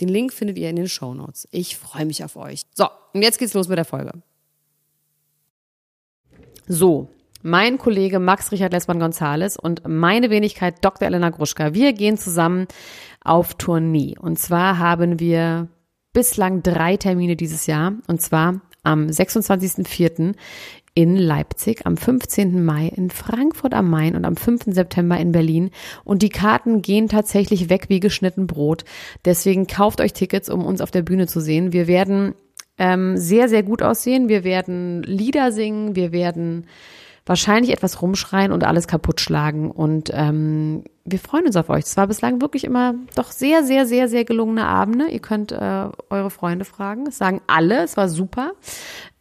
Den Link findet ihr in den Show Notes. Ich freue mich auf euch. So, und jetzt geht's los mit der Folge. So, mein Kollege Max Richard Lessmann-Gonzales und meine Wenigkeit Dr. Elena Gruschka, wir gehen zusammen auf Tournee. Und zwar haben wir bislang drei Termine dieses Jahr. Und zwar am 26.04 in Leipzig, am 15. Mai in Frankfurt am Main und am 5. September in Berlin. Und die Karten gehen tatsächlich weg wie geschnitten Brot. Deswegen kauft euch Tickets, um uns auf der Bühne zu sehen. Wir werden ähm, sehr, sehr gut aussehen. Wir werden Lieder singen. Wir werden wahrscheinlich etwas rumschreien und alles kaputt schlagen. Und ähm, wir freuen uns auf euch. Es war bislang wirklich immer doch sehr, sehr, sehr, sehr gelungene Abende. Ihr könnt äh, eure Freunde fragen. Es sagen alle, es war super.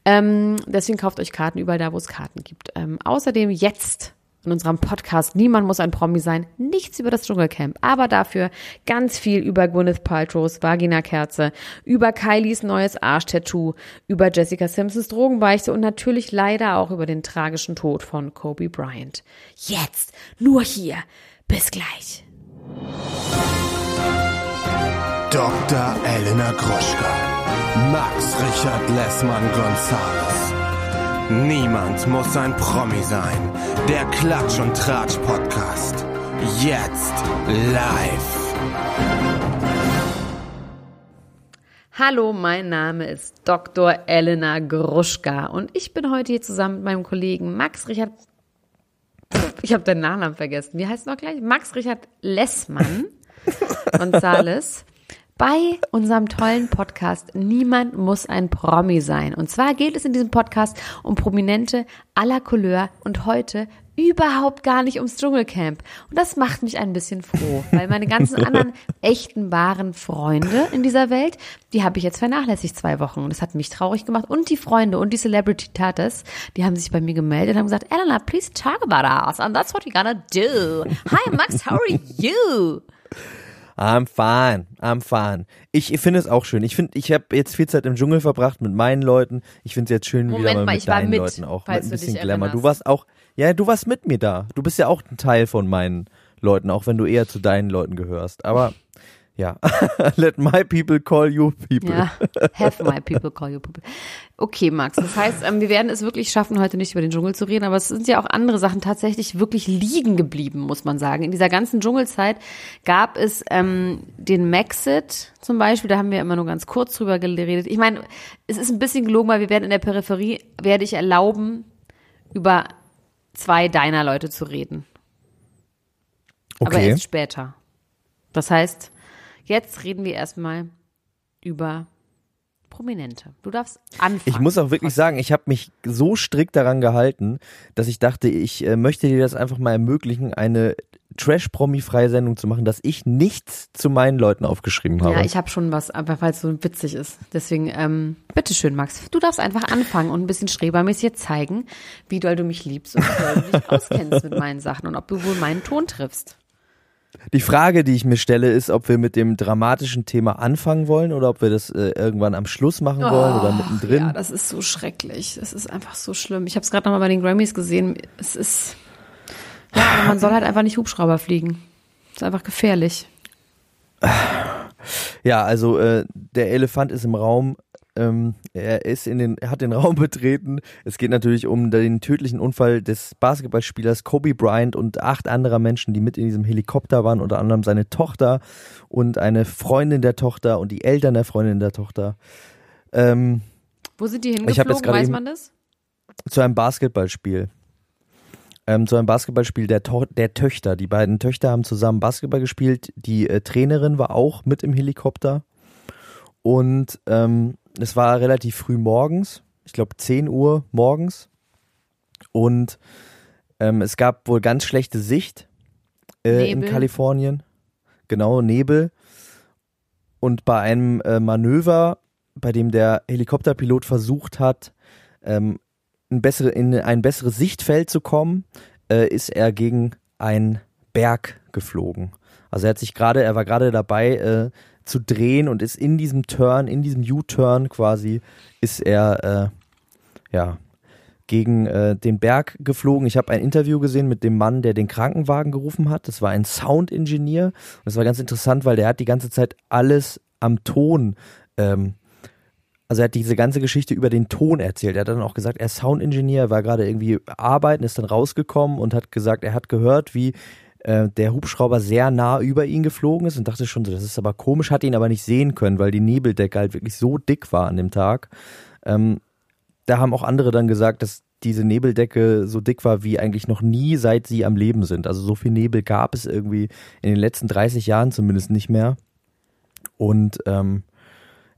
Ähm, deswegen kauft euch Karten überall da, wo es Karten gibt. Ähm, außerdem jetzt in unserem Podcast Niemand muss ein Promi sein. Nichts über das Dschungelcamp, aber dafür ganz viel über Gwyneth Paltrow's Vagina-Kerze, über Kylies neues Arschtattoo, über Jessica Simpsons Drogenbeichte und natürlich leider auch über den tragischen Tod von Kobe Bryant. Jetzt, nur hier. Bis gleich. Dr. Elena Groschka. Max Richard Lessmann Gonzales. Niemand muss ein Promi sein. Der Klatsch und Tratsch Podcast. Jetzt live. Hallo, mein Name ist Dr. Elena Gruschka und ich bin heute hier zusammen mit meinem Kollegen Max Richard. Ich habe den Nachnamen vergessen. Wie heißt es noch gleich? Max Richard Lessmann Gonzales bei unserem tollen Podcast Niemand muss ein Promi sein. Und zwar geht es in diesem Podcast um Prominente aller Couleur und heute überhaupt gar nicht ums Dschungelcamp. Und das macht mich ein bisschen froh, weil meine ganzen anderen echten, wahren Freunde in dieser Welt, die habe ich jetzt vernachlässigt zwei Wochen. Und das hat mich traurig gemacht. Und die Freunde und die Celebrity Tatas, die haben sich bei mir gemeldet und haben gesagt, Elena, please talk about us. And that's what we're gonna do. Hi, Max, how are you? I'm fine, I'm fine. Ich finde es auch schön. Ich finde, ich habe jetzt viel Zeit im Dschungel verbracht mit meinen Leuten. Ich finde es jetzt schön, Moment wieder mal, mal mit deinen mit, Leuten auch. Mit ein bisschen Glamour. Du warst auch, ja, du warst mit mir da. Du bist ja auch ein Teil von meinen Leuten, auch wenn du eher zu deinen Leuten gehörst. Aber ja, let my people call you people. Ja, have my people call you people. Okay, Max, das heißt, ähm, wir werden es wirklich schaffen, heute nicht über den Dschungel zu reden, aber es sind ja auch andere Sachen tatsächlich wirklich liegen geblieben, muss man sagen. In dieser ganzen Dschungelzeit gab es ähm, den Maxit zum Beispiel, da haben wir immer nur ganz kurz drüber geredet. Ich meine, es ist ein bisschen gelogen, weil wir werden in der Peripherie, werde ich erlauben, über zwei deiner Leute zu reden. Aber Okay. erst später. Das heißt, jetzt reden wir erstmal über Prominente. Du darfst anfangen. Ich muss auch wirklich sagen, ich habe mich so strikt daran gehalten, dass ich dachte, ich äh, möchte dir das einfach mal ermöglichen, eine Trash-Promi-freie Sendung zu machen, dass ich nichts zu meinen Leuten aufgeschrieben habe. Ja, ich habe schon was, aber weil es so witzig ist. Deswegen, ähm, bitteschön, Max. Du darfst einfach anfangen und ein bisschen schrebermäßig jetzt zeigen, wie doll du mich liebst und wie doll du dich auskennst mit meinen Sachen und ob du wohl meinen Ton triffst. Die Frage, die ich mir stelle, ist, ob wir mit dem dramatischen Thema anfangen wollen oder ob wir das äh, irgendwann am Schluss machen wollen oder mittendrin. Ja, das ist so schrecklich. Das ist einfach so schlimm. Ich habe es gerade nochmal bei den Grammys gesehen. Es ist, ja, aber man soll halt einfach nicht Hubschrauber fliegen. ist einfach gefährlich. Ja, also äh, der Elefant ist im Raum. Ähm, er ist in den, er hat den Raum betreten. Es geht natürlich um den tödlichen Unfall des Basketballspielers Kobe Bryant und acht anderer Menschen, die mit in diesem Helikopter waren, unter anderem seine Tochter und eine Freundin der Tochter und die Eltern der Freundin der Tochter. Ähm, Wo sind die hingeflogen? Weiß man das? zu einem Basketballspiel. Ähm, zu einem Basketballspiel der, to der Töchter. Die beiden Töchter haben zusammen Basketball gespielt. Die äh, Trainerin war auch mit im Helikopter. Und ähm, es war relativ früh morgens. Ich glaube 10 Uhr morgens. Und ähm, es gab wohl ganz schlechte Sicht äh, in. Kalifornien. Genau, Nebel. Und bei einem äh, Manöver, bei dem der Helikopterpilot versucht hat, ähm, ein bessere, in ein besseres Sichtfeld zu kommen, äh, ist er gegen einen Berg geflogen. Also er hat sich gerade, er war gerade dabei äh, zu drehen und ist in diesem Turn, in diesem U-Turn quasi, ist er äh, ja gegen äh, den Berg geflogen. Ich habe ein Interview gesehen mit dem Mann, der den Krankenwagen gerufen hat. Das war ein Sound-Ingenieur. Und das war ganz interessant, weil der hat die ganze Zeit alles am Ton ähm, also er hat diese ganze Geschichte über den Ton erzählt. Er hat dann auch gesagt, er ist Soundingenieur, war gerade irgendwie arbeiten, ist dann rausgekommen und hat gesagt, er hat gehört, wie äh, der Hubschrauber sehr nah über ihn geflogen ist und dachte schon so, das ist aber komisch, hat ihn aber nicht sehen können, weil die Nebeldecke halt wirklich so dick war an dem Tag. Ähm, da haben auch andere dann gesagt, dass diese Nebeldecke so dick war wie eigentlich noch nie, seit sie am Leben sind. Also so viel Nebel gab es irgendwie in den letzten 30 Jahren zumindest nicht mehr. Und ähm,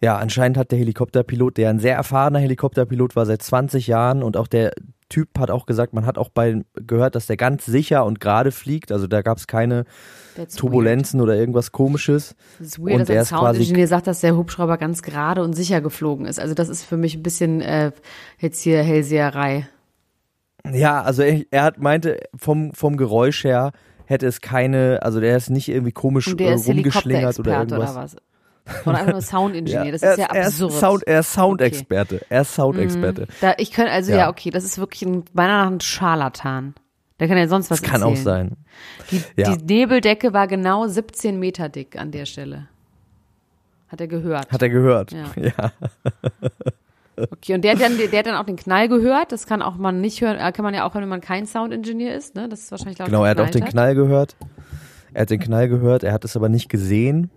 ja, anscheinend hat der Helikopterpilot, der ein sehr erfahrener Helikopterpilot war seit 20 Jahren und auch der Typ hat auch gesagt, man hat auch bei gehört, dass der ganz sicher und gerade fliegt, also da gab es keine That's Turbulenzen oder irgendwas komisches. Weird. Das ist weird, Und dass er ein Soundingenieur sagt, dass der Hubschrauber ganz gerade und sicher geflogen ist. Also das ist für mich ein bisschen äh, jetzt hier Hellseherei. Ja, also er, er hat meinte vom vom Geräusch her hätte es keine, also der ist nicht irgendwie komisch rumgeschlingert oder irgendwas. oder was? Oder einfach nur Soundingenieur. das er ist ja er absurd. Ist Sound, er ist Soundexperte. Er ist Soundexperte. Da, ich könnte, also ja. Ja. okay, das ist wirklich ein, beinahe nach ein Scharlatan. Der kann ja sonst was Das kann erzählen. auch sein. Die, Ja. die Nebeldecke war genau 17 Meter dick an der Stelle. Hat er gehört. Hat er gehört. Ja. ja. Okay, und der hat, dann, der hat dann auch den Knall gehört. Das kann auch man nicht hören, äh, kann man ja auch hören, wenn man kein Soundingenieur ist. Ne? Das ist wahrscheinlich laut Genau, er hat auch den geknallt Knall gehört. Er hat den Knall gehört, er hat es aber nicht gesehen.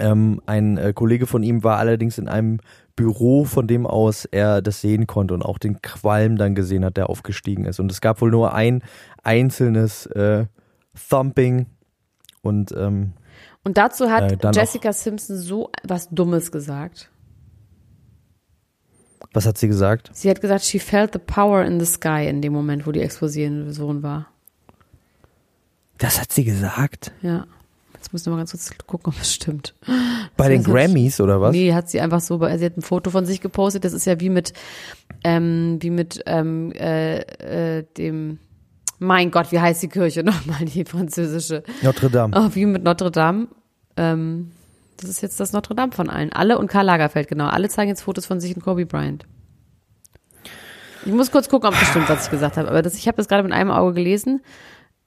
Ähm, ein äh, Kollege von ihm war allerdings in einem Büro, von dem aus er das sehen konnte und auch den Qualm dann gesehen hat, der aufgestiegen ist. Und es gab wohl nur ein einzelnes äh, Thumping und ähm, Und dazu hat Äh, Jessica Simpson so was Dummes gesagt. was hat sie gesagt? Sie hat gesagt, she felt the power in the sky in dem Moment, wo die Explosion war. Das hat sie gesagt? Ja. Jetzt müssen wir mal ganz kurz gucken, ob es stimmt. Bei den Das hat- Grammys oder was? Nee, hat sie einfach so, sie hat ein Foto von sich gepostet. Das ist ja wie mit, ähm, wie mit ähm, äh, äh, dem, mein Gott, wie heißt die Kirche nochmal, die französische? Notre Dame. Oh, wie mit Notre Dame. Ähm, das ist jetzt das Notre Dame von allen. Alle und Karl Lagerfeld, genau. Alle zeigen jetzt Fotos von sich und Kobe Bryant. Ich muss kurz gucken, ob das stimmt, was ich gesagt habe. Aber das, ich habe das gerade mit einem Auge gelesen.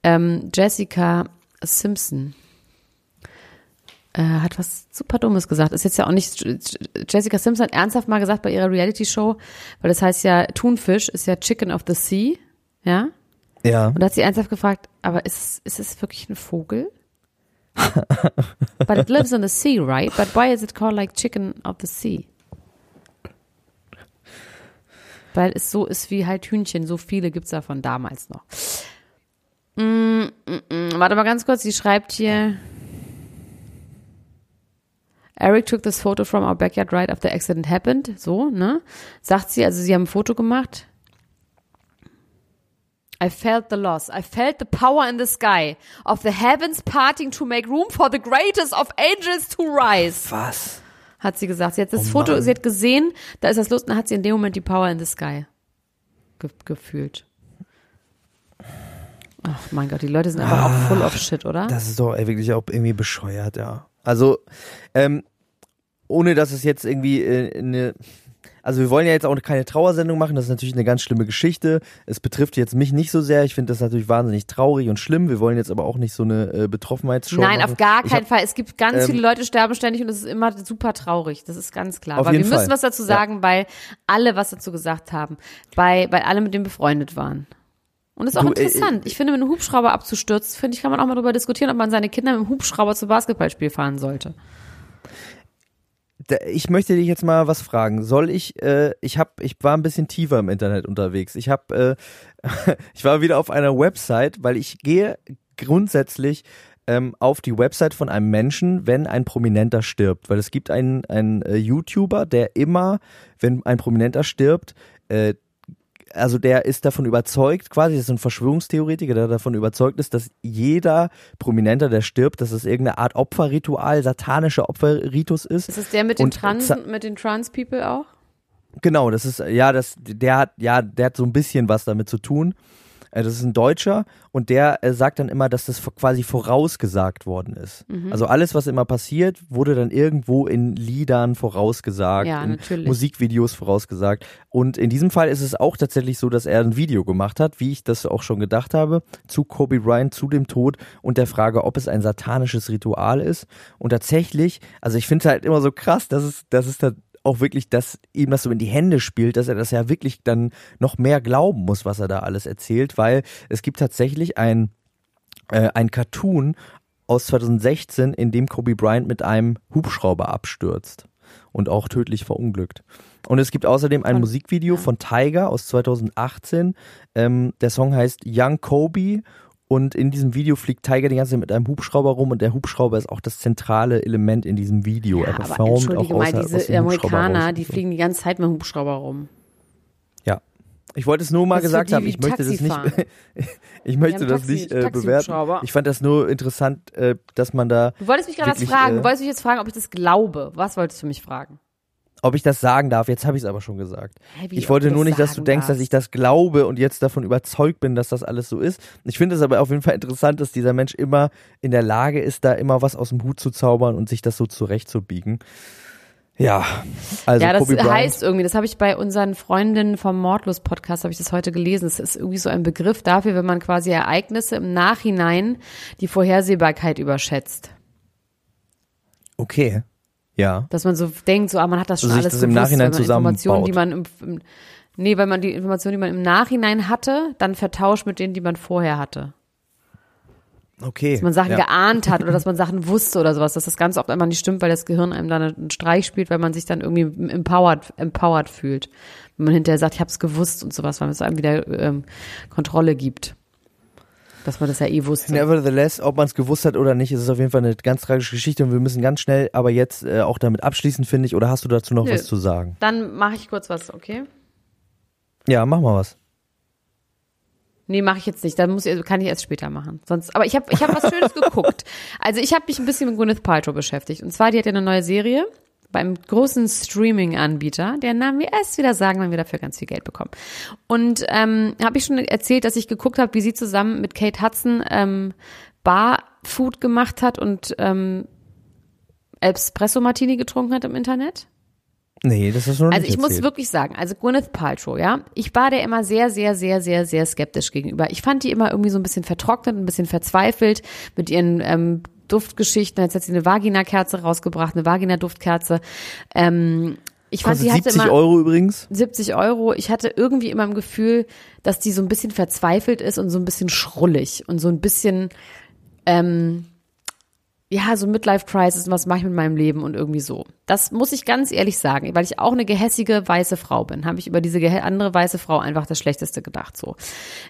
Ähm, Jessica Simpson äh, hat was super Dummes gesagt. Ist jetzt ja auch nicht. Jessica Simpson hat ernsthaft mal gesagt bei ihrer Reality-Show, weil das heißt ja, Thunfisch ist ja Chicken of the Sea. Ja? Ja. Und da hat sie ernsthaft gefragt, aber ist, es- ist es wirklich ein Vogel? But it lives on the sea, right? But why is it called like chicken of the sea? Weil es so ist wie halt Hühnchen, so viele gibt's davon damals noch. Mm, mm, mm. Warte mal ganz kurz, sie schreibt hier. Eric took this photo from our backyard right after the accident happened. So, ne? Sagt sie, also sie haben ein Foto gemacht. I felt the loss. I felt the power in the sky of the heavens parting to make room for the greatest of angels to rise. Was? Hat sie gesagt. Sie hat das Oh Foto, Mann. sie hat gesehen, da ist das Lust, dann hat sie in dem Moment die Power in the sky ge gefühlt. Ach mein Gott, die Leute sind einfach auch full of shit, oder? Das ist doch ey, wirklich auch irgendwie bescheuert, ja. Also, ähm, ohne dass es jetzt irgendwie äh, eine. Also wir wollen ja jetzt auch keine Trauersendung machen, das ist natürlich eine ganz schlimme Geschichte. Es betrifft jetzt mich nicht so sehr. Ich finde das natürlich wahnsinnig traurig und schlimm. Wir wollen jetzt aber auch nicht so eine äh, Betroffenheitsshow Nein, machen. auf gar keinen hab- Fall. Es gibt ganz ähm, viele Leute sterben ständig und es ist immer super traurig. Das ist ganz klar. Auf Aber wir jeden müssen Fall. was dazu sagen, weil alle was dazu gesagt haben. Weil, weil alle mit dem befreundet waren. Und das ist auch Du, äh, interessant. ich finde, wenn ein Hubschrauber abzustürzt, finde ich, kann man auch mal darüber diskutieren, ob man seine Kinder mit dem Hubschrauber zum Basketballspiel fahren sollte. Da- Ich möchte dich jetzt mal was fragen. Soll ich, äh, ich hab, ich war ein bisschen tiefer im Internet unterwegs. Ich habe, äh, ich war wieder auf einer Website, weil ich gehe grundsätzlich ähm, auf die Website von einem Menschen, wenn ein Prominenter stirbt. Weil es gibt einen, einen äh, YouTuber, der immer, wenn ein Prominenter stirbt, äh, also der ist davon überzeugt, quasi, das ist ein Verschwörungstheoretiker, der davon überzeugt ist, dass jeder Prominenter, der stirbt, dass es irgendeine Art Opferritual, satanischer Opferritus ist. Ist es der mit den Und Trans, mit den Trans-People auch? Genau, das ist, ja, das, der hat, ja, der hat so ein bisschen was damit zu tun. Äh, Das ist ein Deutscher und der äh, sagt dann immer, dass das quasi vorausgesagt worden ist. Mhm. Also alles, was immer passiert, wurde dann irgendwo in Liedern vorausgesagt, Ja, in natürlich. Musikvideos vorausgesagt. Und in diesem Fall ist es auch tatsächlich so, dass er ein Video gemacht hat, wie ich das auch schon gedacht habe, zu Kobe Bryant, zu dem Tod und der Frage, ob es ein satanisches Ritual ist. Und tatsächlich, also ich finde es halt immer so krass, dass es, dass es da auch wirklich, dass ihm das so in die Hände spielt, dass er das ja wirklich dann noch mehr glauben muss, was er da alles erzählt, weil es gibt tatsächlich ein, äh, ein Cartoon aus 2016, in dem Kobe Bryant mit einem Hubschrauber abstürzt und auch tödlich verunglückt. Und es gibt außerdem ein Musikvideo von Tiger aus 2018. Ähm, der Song heißt Young Kobe und in diesem Video fliegt Tiger die ganze Zeit mit einem Hubschrauber rum und der Hubschrauber ist auch das zentrale Element in diesem Video. er Ja, aber performt auch entschuldige mal, außer, aus diese dem Amerikaner, raus. die fliegen die ganze Zeit mit dem Hubschrauber rum. Ja. Ich wollte es nur mal Das gesagt haben, ich möchte das nicht, ich möchte das Taxi- nicht äh, bewerten. Ich fand das nur interessant, äh, dass man da, Du wolltest mich gerade was fragen. äh, Du wolltest mich jetzt fragen, ob ich das glaube. Was wolltest du mich fragen? Ob ich das sagen darf, jetzt habe ich es aber schon gesagt. Wie, Ich wollte nur nicht, dass du denkst, dass darfst? ich das glaube und jetzt davon überzeugt bin, dass das alles so ist. Ich finde es aber auf jeden Fall interessant, dass dieser Mensch immer in der Lage ist, da immer was aus dem Hut zu zaubern und sich das so zurechtzubiegen. Ja, also ja, das Kobe Bryant. heißt irgendwie, das habe ich bei unseren Freundinnen vom Mordlos-Podcast, habe ich das heute gelesen. Es ist irgendwie so ein Begriff dafür, wenn man quasi Ereignisse im Nachhinein die Vorhersehbarkeit überschätzt. okay, ja. Dass man so denkt, so, ah, man hat das schon Also sich alles das im gewusst, Nachhinein weil man Informationen, die zusammenbaut. man im, im, nee, weil man die Informationen, die man im Nachhinein hatte, dann vertauscht mit denen, die man vorher hatte. Okay. Dass man Sachen ja. geahnt hat oder dass man Sachen wusste oder sowas, dass das ganz oft einmal nicht stimmt, weil das Gehirn einem dann einen Streich spielt, weil man sich dann irgendwie empowered, empowered fühlt. Wenn man hinterher sagt, ich habe es gewusst und sowas, weil es einem wieder ähm, Kontrolle gibt. Dass man das ja eh wusste. Nevertheless, ob man es gewusst hat oder nicht, ist es auf jeden Fall eine ganz tragische Geschichte und wir müssen ganz schnell aber jetzt äh, auch damit abschließen, finde ich. Oder hast du dazu noch Nö. was zu sagen? Dann mache ich kurz was, okay? Ja, mach mal was. Nee, mache ich jetzt nicht. Dann muss ich, kann ich erst später machen. Sonst, aber ich habe ich hab was Schönes geguckt. Also ich habe mich ein bisschen mit Gwyneth Paltrow beschäftigt. Und zwar, die hat ja eine neue Serie beim großen Streaming-Anbieter, deren Namen wir erst wieder sagen, wenn wir dafür ganz viel Geld bekommen. Und ähm, habe ich schon erzählt, dass ich geguckt habe, wie sie zusammen mit Kate Hudson ähm, Barfood gemacht hat und ähm, Espresso Martini getrunken hat im Internet? Nee, das ist noch Also ich muss erzählt. wirklich sagen, also Gwyneth Paltrow, ja, ich war der immer sehr, sehr, sehr, sehr, sehr skeptisch gegenüber. Ich fand die immer irgendwie so ein bisschen vertrocknet, ein bisschen verzweifelt mit ihren ähm, Duftgeschichten. Jetzt hat sie eine Vagina-Kerze rausgebracht, eine Vagina-Duftkerze. Ähm, ich fand, die hatte 70 immer Euro übrigens. 70 Euro. Ich hatte irgendwie immer im Gefühl, dass die so ein bisschen verzweifelt ist und so ein bisschen schrullig und so ein bisschen, ähm, ja, so Midlife-Crisis, was mache ich mit meinem Leben und irgendwie so. Das muss ich ganz ehrlich sagen, weil ich auch eine gehässige weiße Frau bin, habe ich über diese andere weiße Frau einfach das Schlechteste gedacht, so.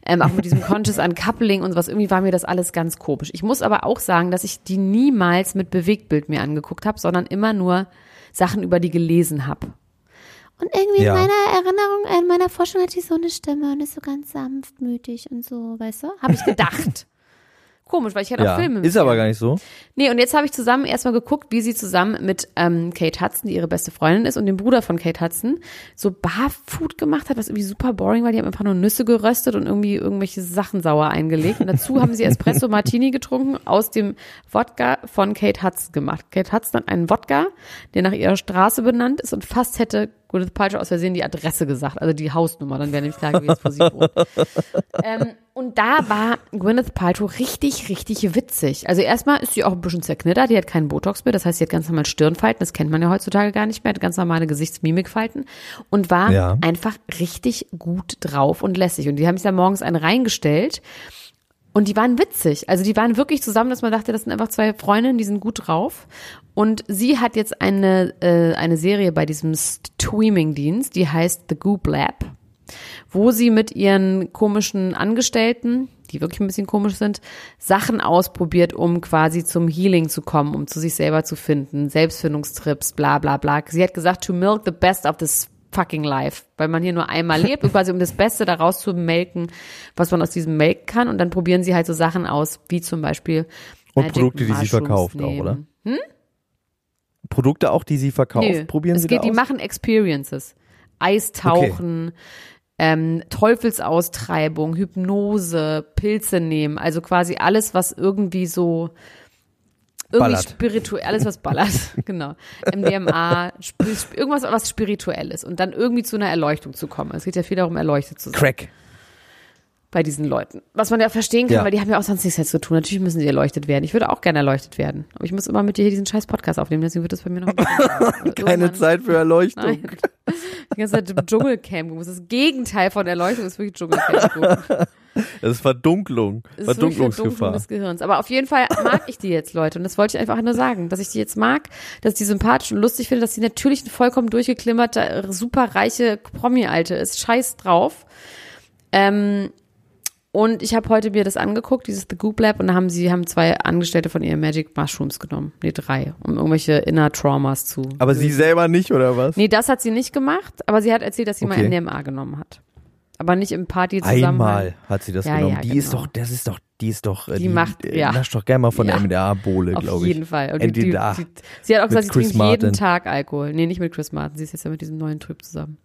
Ähm, auch mit diesem Conscious Uncoupling und was, irgendwie war mir das alles ganz komisch. Ich muss aber auch sagen, dass ich die niemals mit Bewegtbild mir angeguckt habe, sondern immer nur Sachen über die gelesen habe. Und irgendwie Ja. in meiner Erinnerung, in meiner Vorstellung hat die so eine Stimme und ist so ganz sanftmütig und so, weißt du? Habe ich gedacht. Komisch, weil ich auch Ja, Filme mit ist aber gar nicht so. Nee, und jetzt habe ich zusammen erstmal geguckt, wie sie zusammen mit ähm, Kate Hudson, die ihre beste Freundin ist, und dem Bruder von Kate Hudson, so Barfood gemacht hat, was irgendwie super boring war. Die haben einfach nur Nüsse geröstet und irgendwie irgendwelche Sachen sauer eingelegt. Und dazu haben sie Espresso Martini getrunken aus dem Wodka von Kate Hudson gemacht. Kate Hudson hat einen Wodka, der nach ihrer Straße benannt ist und fast hätte Gwyneth Paltrow aus Versehen die Adresse gesagt, also die Hausnummer, dann wäre nämlich klar gewesen, wo sie wohnt. Ähm, und da war Gwyneth Paltrow richtig, richtig witzig. Also erstmal ist sie auch ein bisschen zerknittert, die hat keinen Botox mehr, das heißt, sie hat ganz normal Stirnfalten, das kennt man ja heutzutage gar nicht mehr, hat ganz normale Gesichtsmimikfalten und war Ja. einfach richtig gut drauf und lässig. Und die haben sich da morgens einen reingestellt und die waren witzig. Also die waren wirklich zusammen, dass man dachte, das sind einfach zwei Freundinnen, die sind gut drauf. Und sie hat jetzt eine, äh, eine Serie bei diesem Streaming-Dienst, die heißt The Goop Lab, wo sie mit ihren komischen Angestellten, die wirklich ein bisschen komisch sind, Sachen ausprobiert, um quasi zum Healing zu kommen, um zu sich selber zu finden, Selbstfindungstrips, bla bla bla. Sie hat gesagt, to milk the best of the fucking life, weil man hier nur einmal lebt und quasi um das Beste daraus zu melken, was man aus diesem melken kann. Und dann probieren sie halt so Sachen aus, wie zum Beispiel Und Magic Produkte, die sie verkauft auch, nehmen. oder? Produkte auch, die sie verkauft, Nö, probieren es sie geht, da die machen Experiences. Eistauchen, ähm, Teufelsaustreibung, Hypnose, Pilze nehmen, also quasi alles, was irgendwie so irgendwie Ballert. spirituell, alles was ballert, genau. MDMA, irgendwas was spirituelles und dann irgendwie zu einer Erleuchtung zu kommen. Es geht ja viel darum, erleuchtet zu sein Crack. bei diesen Leuten. Was man ja verstehen kann, Ja. weil die haben ja auch sonst nichts zu tun. Natürlich müssen sie erleuchtet werden. Ich würde auch gerne erleuchtet werden. Aber ich muss immer mit dir hier diesen scheiß Podcast aufnehmen, deswegen wird das bei mir noch Keine Zeit für Erleuchtung. Nein. Die ganze Zeit Dschungelcamp gucken. Das ist das Gegenteil von Erleuchtung, das ist wirklich Dschungelcamp gucken. Das ist Verdunklung. Das ist Verdunklungsgefahr. des Gehirns. Aber auf jeden Fall mag ich die jetzt, Leute. Und das wollte ich einfach nur sagen, dass ich die jetzt mag, dass ich die sympathisch und lustig finde, dass sie natürlich ein vollkommen durchgeklimmerte, super reiche Promi-Alte ist. Scheiß drauf. Ähm, und ich habe heute mir das angeguckt, dieses The Goop Lab, und da haben sie haben zwei Angestellte von ihren Magic Mushrooms genommen. Nee, drei, um irgendwelche Inner Traumas zu. Aber sie selber nicht, oder was? Nee, das hat sie nicht gemacht, aber sie hat erzählt, dass sie Okay. mal MDMA genommen hat. Aber nicht im Party zusammen. Einmal hat sie das Ja, genommen. ja, die ist genau. doch, das ist doch, die ist doch, äh, Die macht- äh, ja. nascht doch gerne mal von Ja. der MDA-Bohle, Auf glaube ich. jeden Fall. Und die, die, die, sie hat auch gesagt, sie Chris trinkt jeden Martin. Tag Alkohol. Nee, nicht mit Chris Martin. Sie ist jetzt ja mit diesem neuen Typ zusammen.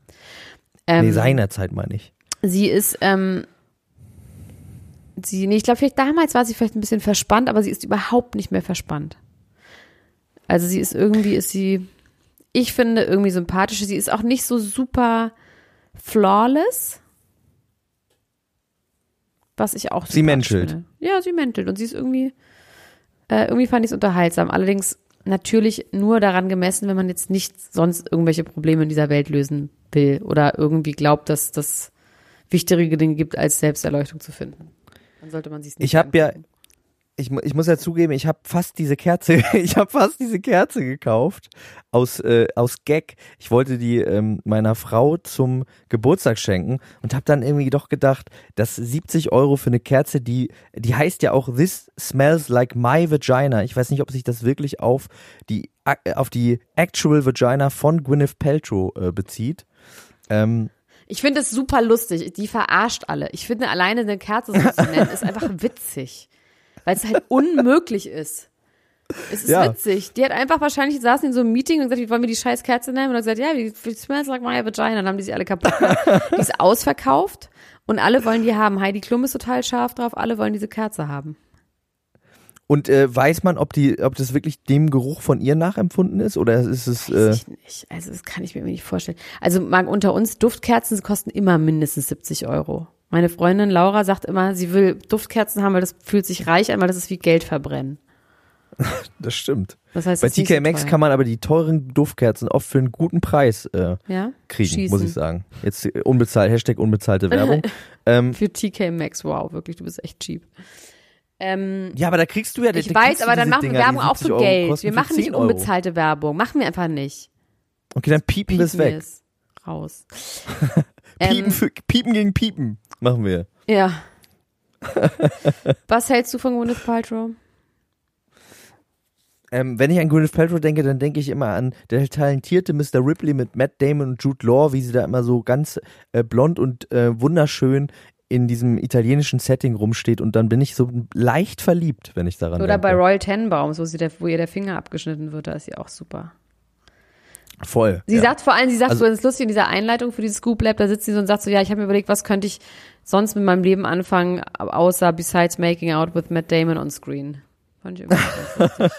Ähm, nee, seinerzeit meine ich. Sie ist, ähm, sie, nee, ich glaube, vielleicht damals war sie vielleicht ein bisschen verspannt, aber sie ist überhaupt nicht mehr verspannt. Also sie ist irgendwie, ist sie, ich finde, irgendwie sympathisch. Sie ist auch nicht so super flawless. Was ich auch Sie menschelt. Finde. Ja, sie mentelt und sie ist irgendwie, äh, irgendwie fand ich es unterhaltsam. Allerdings natürlich nur daran gemessen, wenn man jetzt nicht sonst irgendwelche Probleme in dieser Welt lösen will oder irgendwie glaubt, dass das wichtigere Dinge gibt, als Selbsterleuchtung zu finden. Dann sollte man sich nicht Ich hab ja-. Ich, ich muss ja zugeben, ich habe fast diese Kerze, ich habe fast diese Kerze gekauft aus äh, aus Gag. Ich wollte die ähm, meiner Frau zum Geburtstag schenken und habe dann irgendwie doch gedacht, dass 70 Euro für eine Kerze, die die heißt ja auch This smells like my vagina. Ich weiß nicht, ob sich das wirklich auf die äh, auf die actual Vagina von Gwyneth Paltrow äh, bezieht. Ähm, Ich finde es super lustig. Die verarscht alle. Ich finde alleine eine Kerze so zu nennen, ist einfach witzig. Weil es halt unmöglich ist. Es ist Ja. witzig. Die hat einfach wahrscheinlich saßen in so einem Meeting und gesagt, wie wollen wir die scheiß Kerze nennen? Und hat gesagt, ja, wie smells like my vagina. Dann haben die sie alle kaputt gemacht. Die ist ausverkauft und alle wollen die haben. Heidi Klum ist total scharf drauf. Alle wollen diese Kerze haben. Und äh, weiß man, ob die, ob das wirklich dem Geruch von ihr nachempfunden ist oder ist es? Äh, Weiß ich nicht. Also das kann ich mir nicht vorstellen. Also mag unter uns Duftkerzen kosten immer mindestens 70 Euro. Meine Freundin Laura sagt immer, sie will Duftkerzen haben, weil das fühlt sich reich an, weil das ist wie Geld verbrennen. das stimmt. Das heißt, Bei TK so Maxx kann man aber die teuren Duftkerzen oft für einen guten Preis äh, ja? kriegen, Schießen. muss ich sagen. Jetzt äh, unbezahlt, Hashtag unbezahlte Werbung. ähm, Für TK Maxx, wow, wirklich, du bist echt cheap. Ähm, ja, aber da kriegst du ja ich weiß, aber dann machen wir Dinger, Werbung auch 70 für Euro Geld. Wir machen nicht 10 Euro. unbezahlte Werbung. Machen wir einfach nicht. Okay, dann piepen wir es weg. es raus. Piepen, ähm, für, piepen gegen Piepen machen wir. ja. Was hältst du von Gwyneth Paltrow? Ähm, wenn ich an Gwyneth Paltrow denke, dann denke ich immer an der talentierte Mr. Ripley mit Matt Damon und Jude Law, wie sie da immer so ganz äh, blond und äh, wunderschön in diesem italienischen Setting rumsteht und dann bin ich so leicht verliebt, wenn ich daran Oder denke. bei Royal Tenenbaums, wo, sie der, wo ihr der Finger abgeschnitten wird, da ist sie auch super. Voll. Sie ja. sagt vor allem, sie sagt Also- so, das ist lustig in dieser Einleitung für dieses Scoop Lab, da sitzt sie so und sagt so, ja, ich habe mir überlegt, was könnte ich sonst mit meinem Leben anfangen, außer besides making out with Matt Damon on screen. Fand ich lustig.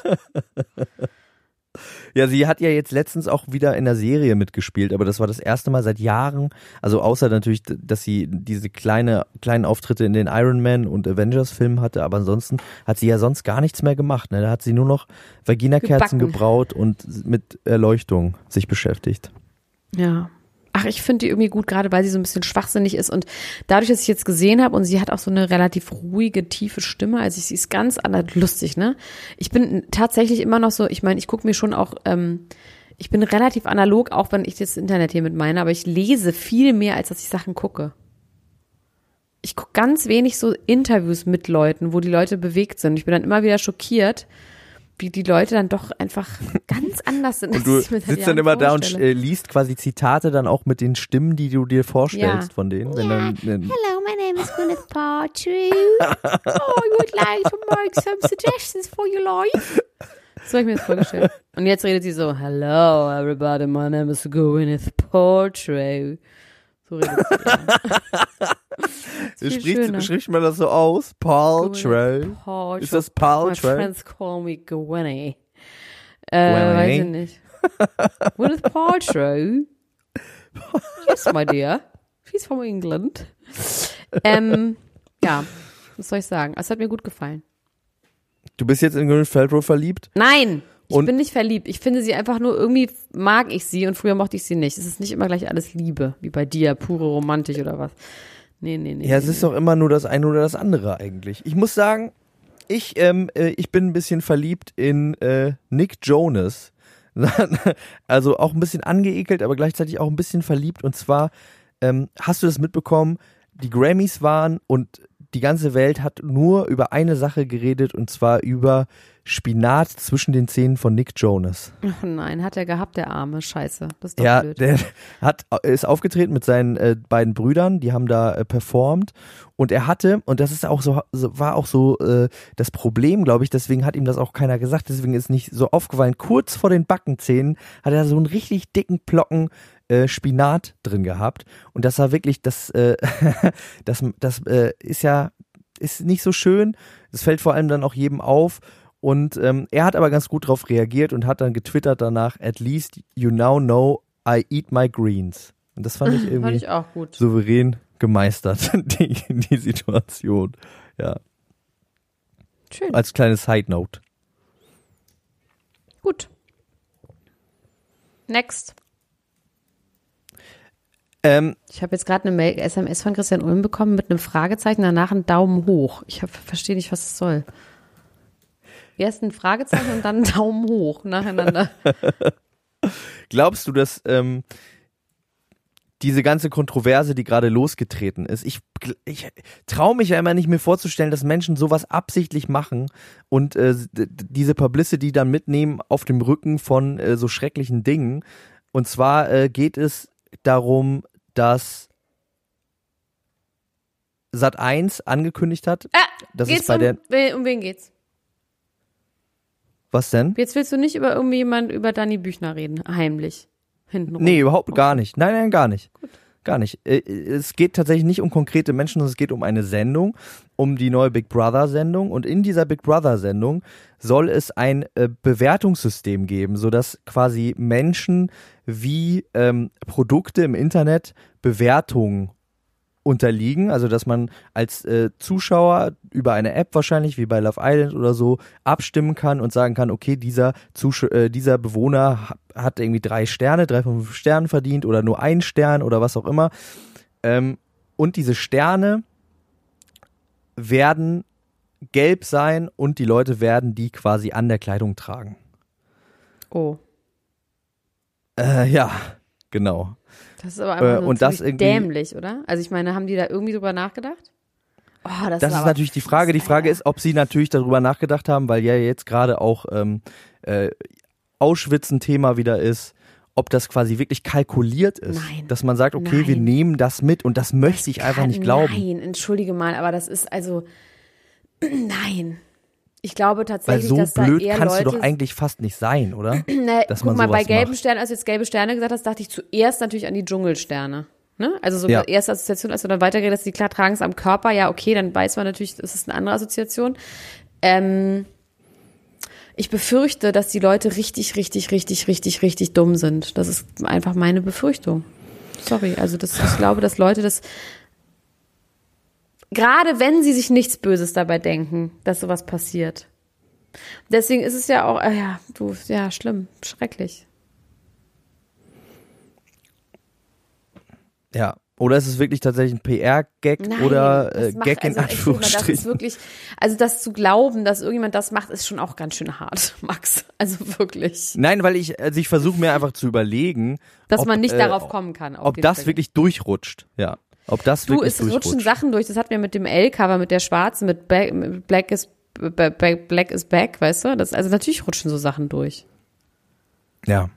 Ja, sie hat ja jetzt letztens auch wieder in der Serie mitgespielt, aber das war das erste Mal seit Jahren. Also außer natürlich, dass sie diese kleine, kleinen Auftritte in den Iron Man und Avengers Filmen hatte, aber ansonsten hat sie ja sonst gar nichts mehr gemacht. Ne? Da hat sie nur noch Vaginakerzen gebraut und mit Erleuchtung sich beschäftigt. Ja. Ach, ich finde die irgendwie gut, gerade weil sie so ein bisschen schwachsinnig ist. Und dadurch, dass ich jetzt gesehen habe und sie hat auch so eine relativ ruhige, tiefe Stimme, also sie ist ganz anders lustig, ne? Ich bin tatsächlich immer noch so, ich meine, ich gucke mir schon auch, ähm, ich bin relativ analog, auch wenn ich das Internet hier mit meine, aber ich lese viel mehr, als dass ich Sachen gucke. Ich gucke ganz wenig so Interviews mit Leuten, wo die Leute bewegt sind. Ich bin dann immer wieder schockiert, wie die Leute dann doch einfach ganz anders sind. Und du sitzt dann immer da und äh, liest quasi Zitate dann auch mit den Stimmen, die du dir vorstellst Ja. von denen. Ja. dann, äh, Hello, my name is Gwyneth Paltrow. Oh, I would like to make some suggestions for your life. So habe ich mir das vorgestellt. Und jetzt redet sie so, hello everybody, my name is Gwyneth Paltrow. So redet spricht, man das so aus? Paltrow. Gwyneth Paltrow. Ist das My Paltrow? friends call me Gwenny. Äh, weiß ich nicht. Gwyneth Paltrow? Yes, my dear. She's from England. Ähm, ja, was soll ich sagen? Es hat mir gut gefallen. Du bist jetzt in Gwyneth Paltrow verliebt? Nein, ich bin nicht verliebt. Ich finde sie einfach nur, irgendwie mag ich sie und früher mochte ich sie nicht. Es ist nicht immer gleich alles Liebe, wie bei dir, pure Romantik oder was. Nee, nee, nee. Ja, es nee, ist doch immer nur das eine oder das andere eigentlich. Ich muss sagen, ich, ähm, äh, ich bin ein bisschen verliebt in äh, Nick Jonas. also auch ein bisschen angeekelt, aber gleichzeitig auch ein bisschen verliebt. Und zwar, ähm, hast du das mitbekommen? Die Grammys waren und die ganze Welt hat nur über eine Sache geredet und zwar über Spinat zwischen den Zähnen von Nick Jonas. Oh nein, hat er gehabt, der Arme. Scheiße. Das ist doch Ja, blöd. der hat, ist aufgetreten mit seinen äh, beiden Brüdern, die haben da äh, performt und er hatte, und das ist auch so, war auch so äh, das Problem, glaube ich, deswegen hat ihm das auch keiner gesagt, deswegen ist nicht so aufgefallen, kurz vor den Backenzähnen hat er so einen richtig dicken Plocken äh, Spinat drin gehabt und das war wirklich, das, äh, das, das äh, ist ja, ist nicht so schön, das fällt vor allem dann auch jedem auf und ähm, er hat aber ganz gut darauf reagiert und hat dann getwittert danach, at least you now know I eat my greens. Und das fand ich irgendwie Fand ich souverän gemeistert, die, die Situation. Ja, Schön. als kleine Side Note. Gut. Next. Ähm, Ich habe jetzt gerade eine Mail, SMS von Christian Ulm bekommen mit einem Fragezeichen, danach ein Daumen hoch. Ich verstehe nicht, was es soll. Erst ein Fragezeichen und dann ein Daumen hoch nacheinander. glaubst du, dass ähm, diese ganze Kontroverse, die gerade losgetreten ist, ich, ich traue mich ja immer nicht mir vorzustellen, dass Menschen sowas absichtlich machen und äh, diese Publicity dann mitnehmen auf dem Rücken von äh, so schrecklichen Dingen. Und zwar äh, geht es darum, dass Sat 1 angekündigt hat, Ah, das geht's ist bei um, der. um wen geht's? Was denn? Jetzt willst du nicht über irgendwie jemand über Dani Büchner reden, heimlich. Hintenrum. Nee, überhaupt gar nicht. Nein, nein, gar nicht. Gar nicht. Äh, Es geht tatsächlich nicht um konkrete Menschen, sondern es geht um eine Sendung, um die neue Big Brother Sendung. Und in dieser Big Brother Sendung soll es ein äh, Bewertungssystem geben, sodass quasi Menschen wie ähm, Produkte im Internet Bewertungen unterliegen, also dass man als äh, Zuschauer über eine App wahrscheinlich wie bei Love Island oder so abstimmen kann und sagen kann, okay, dieser Zusch äh, dieser Bewohner ha- hat irgendwie drei Sterne, drei von fünf Sternen verdient oder nur ein Stern oder was auch immer. Ähm, und diese Sterne werden gelb sein und die Leute werden die quasi an der Kleidung tragen. Oh. Äh, ja, genau. Das ist aber einfach Äh, und das irgendwie- dämlich, oder? Also ich meine, haben die da irgendwie drüber nachgedacht? Oh, das, Das ist natürlich die Frage. Die das- Frage ist, ob sie natürlich darüber nachgedacht haben, weil ja jetzt gerade auch ähm, äh, Auschwitz ein Thema wieder ist, ob das quasi wirklich kalkuliert ist. Nein. Dass man sagt, okay, wir Nein. nehmen das mit und das möchte ich einfach Kann- nicht glauben. Nein, entschuldige mal, aber das ist also nein. Ich glaube Weil tatsächlich, so dass blöd da eher kannst Leute du doch eigentlich fast nicht sein, oder? Ne, dass guck man mal, bei gelben macht. Sternen, als du jetzt gelbe Sterne gesagt hast, dachte ich zuerst natürlich an die Dschungelsterne. Ne? Also so Ja. erste Assoziation, als du dann weitergeht, dass die klar tragen es am Körper, ja, okay, dann weiß man natürlich, das ist eine andere Assoziation. Ähm, ich befürchte, dass die Leute richtig, richtig, richtig, richtig, richtig dumm sind. Das ist einfach meine Befürchtung. Sorry, also das, ich glaube, dass Leute das gerade wenn sie sich nichts Böses dabei denken, dass sowas passiert. Deswegen ist es ja auch, äh, ja, du, ja, schlimm, schrecklich. Ja. Oder ist es wirklich tatsächlich ein PR-Gag oder äh, macht- Gag in also, mal, Das ist Anführungsstrichen? wirklich, also das zu glauben, dass irgendjemand das macht, ist schon auch ganz schön hart, Max. Also wirklich. Nein, weil ich, also ich versuche mir einfach zu überlegen, Dass ob, man nicht äh, darauf kommen kann. ob das Fall. wirklich durchrutscht. Ja. Ob das Du, wirklich es rutschen. Sachen durch. Das hatten wir mit dem L-Cover, mit der schwarzen, mit Black, mit Black is Black is Back, weißt du? Das, also natürlich rutschen so Sachen durch. Ja.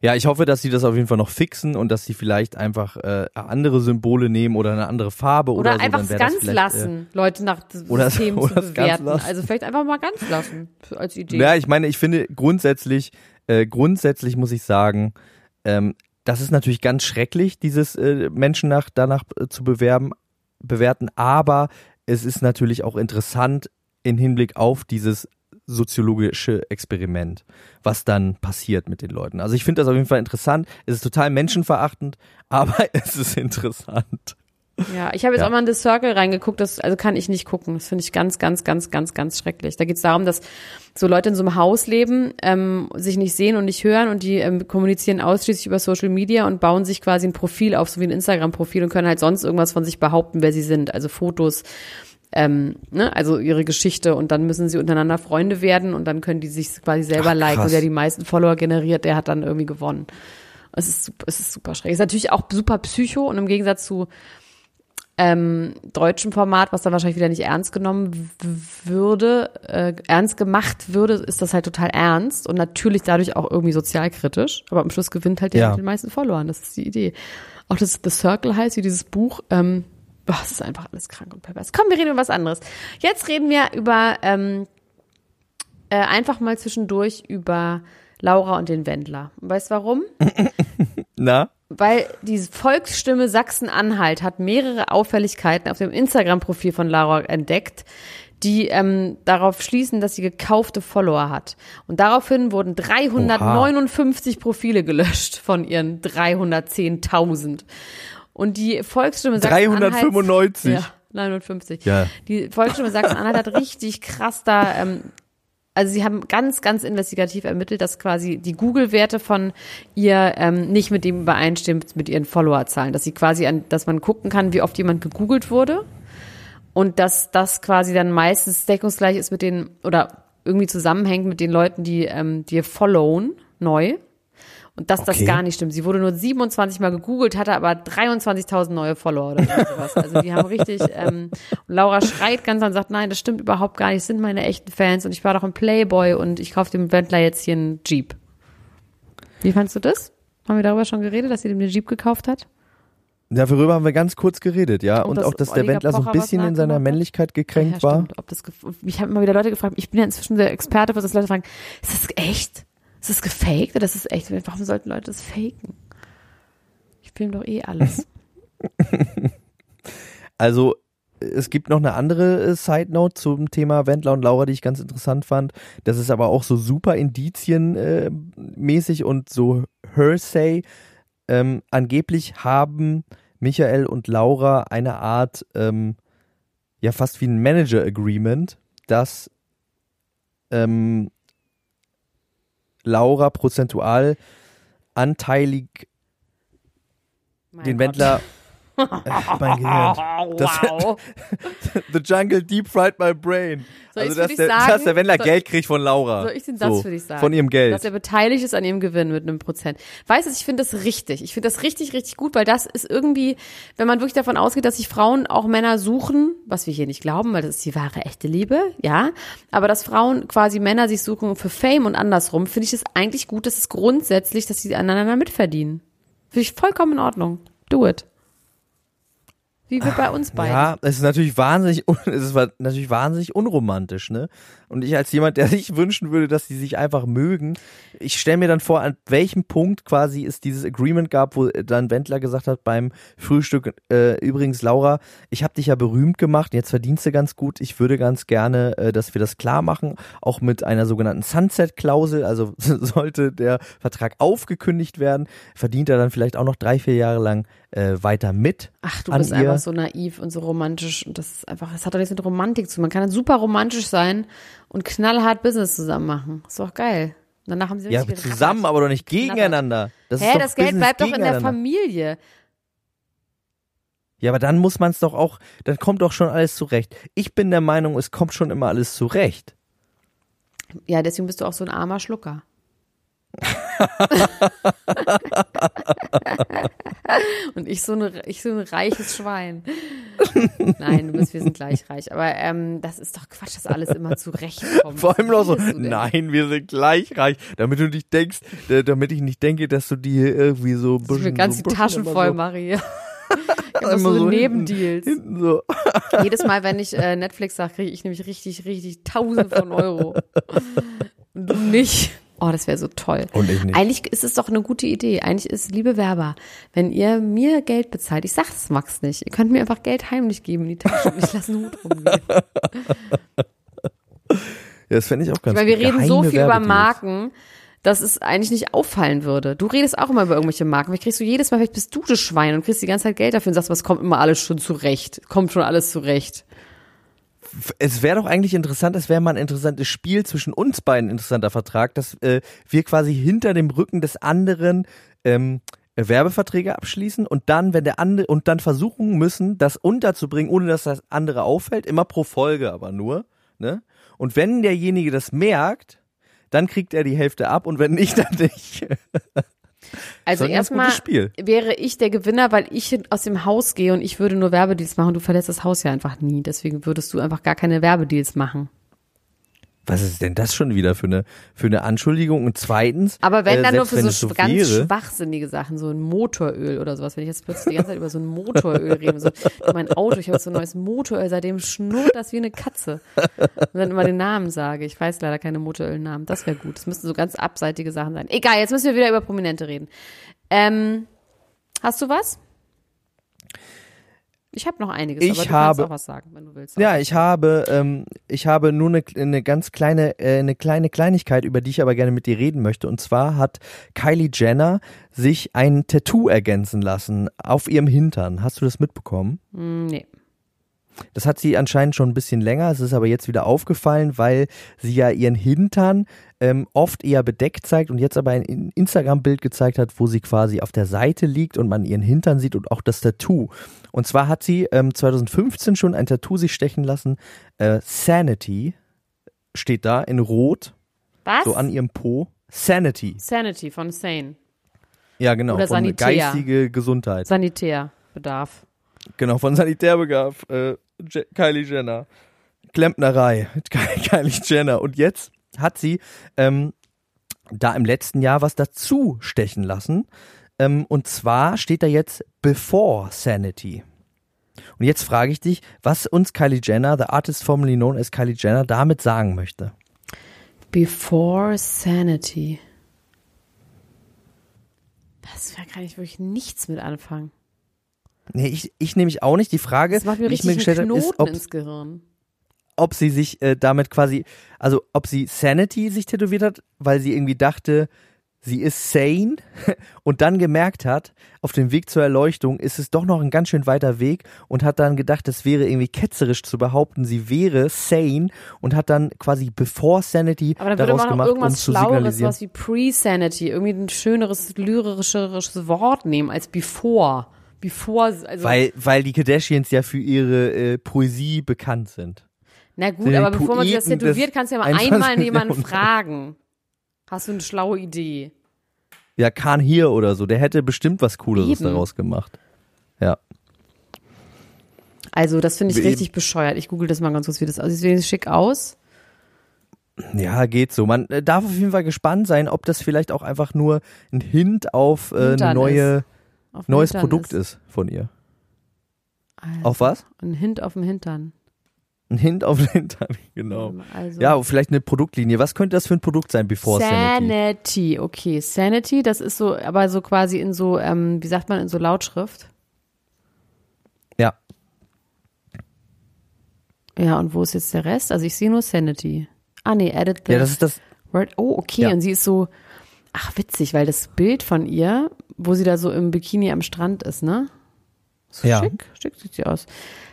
Ja, ich hoffe, dass sie das auf jeden Fall noch fixen und dass sie vielleicht einfach äh, andere Symbole nehmen oder eine andere Farbe oder, Oder, so. einfach es ganz lassen, Leute nach oder- Systemen oder zu bewerten. Also vielleicht einfach mal ganz lassen als Äh, Idee. ja, ich meine, ich finde grundsätzlich, äh, grundsätzlich muss ich sagen, ähm, das ist natürlich ganz schrecklich, dieses äh, Menschen nach, danach äh, zu bewerben, bewerten, aber es ist natürlich auch interessant in Hinblick auf dieses soziologische Experiment, was dann passiert mit den Leuten. Also ich finde das auf jeden Fall interessant. Es ist total menschenverachtend, aber es ist interessant. Ja, ich habe jetzt Ja. auch mal in The Circle reingeguckt, das also kann ich nicht gucken. Das finde ich ganz, ganz, ganz, ganz, ganz schrecklich. Da geht es darum, dass so Leute in so einem Haus leben, ähm, sich nicht sehen und nicht hören und die ähm, kommunizieren ausschließlich über Social Media und bauen sich quasi ein Profil auf, so wie ein Instagram-Profil und können halt sonst irgendwas von sich behaupten, wer sie sind. Also Fotos, ähm, ne, also ihre Geschichte und dann müssen sie untereinander Freunde werden und dann können die sich quasi selber Ach, liken und der die meisten Follower generiert, der hat dann irgendwie gewonnen. Es ist, sup- es ist super schräg. Es ist natürlich auch super psycho und im Gegensatz zu ähm, deutschen Format, was dann wahrscheinlich wieder nicht ernst genommen würde, äh, ernst gemacht würde, ist das halt total ernst und natürlich dadurch auch irgendwie sozialkritisch. Aber am Schluss gewinnt halt der Ja. mit den meisten Followern. Das ist die Idee. Auch das The Circle heißt, wie dieses Buch, ähm, boah, es ist einfach alles krank und pervers. Komm, wir reden über was anderes. Jetzt reden wir über ähm, äh, einfach mal zwischendurch über Laura und den Wendler. Und weißt du warum? Na? Weil die Volksstimme Sachsen-Anhalt hat mehrere Auffälligkeiten auf dem Instagram-Profil von Laura entdeckt, die ähm, darauf schließen, dass sie gekaufte Follower hat. Und daraufhin wurden 359 Profile gelöscht von ihren 310.000. Und die Volksstimme Sachsen-Anhalt 395. ja, 59. Ja. Die Volksstimme Sachsen-Anhalt hat richtig krass da ähm, also sie haben ganz, ganz investigativ ermittelt, dass quasi die Google-Werte von ihr ähm, nicht mit dem übereinstimmt mit ihren Followerzahlen, dass sie quasi an, dass man gucken kann, wie oft jemand gegoogelt wurde. Und dass das quasi dann meistens deckungsgleich ist mit den oder irgendwie zusammenhängt mit den Leuten, die ähm, dir followen neu und dass das Okay. gar nicht stimmt. Sie wurde nur 27 Mal gegoogelt, hatte aber 23.000 neue Follower oder sowas. Also die haben richtig, ähm, und Laura schreit ganz und sagt, nein, das stimmt überhaupt gar nicht, das sind meine echten Fans und ich war doch ein Playboy und ich kaufe dem Wendler jetzt hier einen Jeep. Wie fandst du das? Haben wir darüber schon geredet, dass sie dem den Jeep gekauft hat? Darüber haben wir ganz kurz geredet, ja. Und Und, auch, dass der Oliver Wendler so ein bisschen in seiner? Männlichkeit gekränkt ja, war. Stimmt. Ob das ich habe immer wieder Leute gefragt, ich bin ja inzwischen der Experte, was das Leute fragen, ist das echt? Ist das gefaked oder ist das echt? Warum sollten Leute das faken? Ich filme doch eh alles. Also es gibt noch eine andere äh, Side Note zum Thema Wendler und Laura, die ich ganz interessant fand. Das ist aber auch so super Indizien äh, und so Hearsay. Ähm, angeblich haben Michael und Laura eine Art, ähm, ja fast wie ein Manager Agreement, dass ähm, Laura prozentual anteilig Mein den Gott. Wendler Mein Gehirn. Das. The Jungle deep fried my brain. Soll also, dass der, sagen? dass der Wendler Soll- Geld kriegt von Laura. Soll ich den Satz So, für dich sagen? Von ihrem Geld. Dass er beteiligt ist an ihrem Gewinn mit einem Prozent. Weißt du, ich finde das richtig. Ich finde das richtig, richtig gut, weil das ist irgendwie, wenn man wirklich davon ausgeht, dass sich Frauen auch Männer suchen, was wir hier nicht glauben, weil das ist die wahre, echte Liebe, ja. Aber dass Frauen quasi Männer sich suchen für Fame und andersrum, finde ich es eigentlich gut, dass es grundsätzlich, dass sie aneinander mitverdienen. Finde ich vollkommen in Ordnung. Do it. Wie wir bei uns beiden. Ja, es ist natürlich wahnsinnig, es ist wa- natürlich wahnsinnig unromantisch, ne? Und ich als jemand, der sich wünschen würde, dass die sich einfach mögen, ich stelle mir dann vor, an welchem Punkt quasi es dieses Agreement gab, wo dann Wendler gesagt hat beim Frühstück, äh, übrigens Laura, ich habe dich ja berühmt gemacht, jetzt verdienst du ganz gut, ich würde ganz gerne, äh, dass wir das klar machen, auch mit einer sogenannten Sunset-Klausel, also sollte der Vertrag aufgekündigt werden, verdient er dann vielleicht auch noch drei, vier Jahre lang äh, weiter mit. Ach, du bist ihr. einfach so naiv und so romantisch. Und das ist einfach, das hat doch nichts mit Romantik zu tun. Man kann super romantisch sein und knallhart Business zusammen machen. Ist doch geil. Und danach haben sie Ja, zusammen, aber doch nicht gegeneinander. Das ist Hä, das Geld Business bleibt doch in der. Familie. Ja, aber dann muss man es doch auch, dann kommt doch schon alles zurecht. Ich bin der Meinung, es kommt schon immer alles zurecht. Ja, deswegen bist du auch so ein armer Schlucker. und ich so, eine, ich so ein reiches Schwein. Nein, du bist, wir sind gleich reich. Aber ähm, das ist doch Quatsch, dass alles immer zurechtkommt. Vor allem noch so, nein, wir sind gleich reich. Damit du nicht denkst, äh, damit ich nicht denke, dass du die irgendwie so ein Ich bisschen. ganz so Taschen voll so. Ich habe Immer so, so Nebendeals. Hinten so. Jedes Mal, wenn ich äh, Netflix sage, kriege ich nämlich richtig, richtig tausende von Euro. Und du nicht. Oh, das wäre so toll. Und ich nicht. Eigentlich ist es doch eine gute Idee. Eigentlich ist, liebe Werber, wenn ihr mir Geld bezahlt, ich sag's Max nicht, ihr könnt mir einfach Geld heimlich geben in die Tasche und ich lasse einen Hut rumgehen. Ja, das fände ich auch ganz Weil wir reden so viel über. Marken, dass es eigentlich nicht auffallen würde. Du redest auch immer über irgendwelche Marken. Vielleicht kriegst du jedes Mal, vielleicht bist du das Schwein und kriegst die ganze Zeit Geld dafür und sagst, was kommt immer alles schon zurecht. Kommt schon alles zurecht. Es wäre doch eigentlich interessant, es wäre mal ein interessantes Spiel zwischen uns beiden, interessanter Vertrag, dass äh, wir quasi hinter dem Rücken des anderen ähm, Werbeverträge abschließen und dann, wenn der andere und dann versuchen müssen, das unterzubringen, ohne dass das andere auffällt, immer pro Folge aber nur. Ne? Und wenn derjenige das merkt, dann kriegt er die Hälfte ab und wenn nicht, dann nicht. Also erstmal wäre ich der Gewinner, weil ich aus dem Haus gehe und ich würde nur Werbedeals machen. Du verlässt das Haus ja einfach nie. Deswegen würdest du einfach gar keine Werbedeals machen. Was ist denn das schon wieder für eine, für eine Anschuldigung? Und zweitens, Aber wenn äh, dann nur für so, so ganz wäre, schwachsinnige Sachen, so ein Motoröl oder sowas. Wenn ich jetzt plötzlich die ganze Zeit über so ein Motoröl rede, so mein Auto, ich habe so ein neues Motoröl, seitdem schnurrt das wie eine Katze. Und dann immer den Namen sage. Ich weiß leider keine Motorölnamen. Das wäre gut. Das müssten so ganz abseitige Sachen sein. Egal, jetzt müssen wir wieder über Prominente reden. Ähm, hast du was? Ich habe noch einiges, Ich aber du habe- kannst auch was sagen, wenn du willst. Ja, ich habe, ähm, ich habe nur eine, eine ganz kleine, äh, eine kleine Kleinigkeit, über die ich aber gerne mit dir reden möchte. Und zwar hat Kylie Jenner sich ein Tattoo ergänzen lassen auf ihrem Hintern. Hast du das mitbekommen? Hm, nee. Das hat sie anscheinend schon ein bisschen länger. Es ist aber jetzt wieder aufgefallen, weil sie ja ihren Hintern ähm, oft eher bedeckt zeigt und jetzt aber ein In- Instagram-Bild gezeigt hat, wo sie quasi auf der Seite liegt und man ihren Hintern sieht und auch das Tattoo. Und zwar hat sie ähm, 2015 schon ein Tattoo sich stechen lassen. Äh, Sanity steht da in Rot, Was? so an ihrem Po. Sanity. Sanity von Sane. Ja, genau. Oder von Sanitär. geistige Gesundheit. Sanitärbedarf. Genau, von Sanitärbedarf. Äh, Kylie Jenner. Klempnerei. Ky- Kylie Jenner. Und jetzt hat sie ähm, da im letzten Jahr was dazu stechen lassen. Ähm, und zwar steht da jetzt Before Sanity. Und jetzt frage ich dich, was uns Kylie Jenner, the artist formerly known as Kylie Jenner, damit sagen möchte. Before Sanity. Das da kann ich wirklich nichts mit anfangen. Nee, ich, ich nämlich auch nicht. Die Frage, Das macht mir die ich mir gestellt habe, ist, ob, ins Gehirn. ob sie sich äh, damit quasi, also ob sie Sanity sich tätowiert hat, weil sie irgendwie dachte, sie ist sane und dann gemerkt hat, auf dem Weg zur Erleuchtung ist es doch noch ein ganz schön weiter Weg und hat dann gedacht, es wäre irgendwie ketzerisch zu behaupten, sie wäre sane und hat dann quasi before Sanity Aber dann würde daraus man noch gemacht, um irgendwas zu Schlaueres, signalisieren. was wie Pre-Sanity, irgendwie ein schöneres, lyrischeres Wort nehmen als Before. Before, also, Weil, weil die Kardashians ja für ihre äh, Poesie bekannt sind. na gut, die aber bevor man sich das tätowiert, kannst du ja mal 21. einmal jemanden fragen. Hast du eine schlaue Idee? Ja, Khan hier oder so, der hätte bestimmt was Cooleres Eben. daraus gemacht. Ja. Also, das finde ich Eben. richtig bescheuert. Ich google das mal ganz kurz, wie das aussieht. Sieht wenigstens schick aus. Ja, geht so. Man äh, darf auf jeden Fall gespannt sein, ob das vielleicht auch einfach nur ein Hint auf äh, eine neue, Auf neues Hintern Produkt ist. von ihr. Also, Auf was? Ein Hint auf dem Hintern. Ein Hint auf den Hintern, genau. Also, Ja, vielleicht eine Produktlinie. Was könnte das für ein Produkt sein, Before Sanity? Sanity, okay. Sanity, das ist so, aber so quasi in so, ähm, wie sagt man, in so Lautschrift. Ja. Ja, und wo ist jetzt der Rest? Also ich sehe nur Sanity. Ah, nee, edit the Ja, das ist das. word. Oh, okay. Ja. Und sie ist so, ach, witzig, weil das Bild von ihr, wo sie da so im Bikini am Strand ist, ne? So Ja. schick, schick sieht sie aus.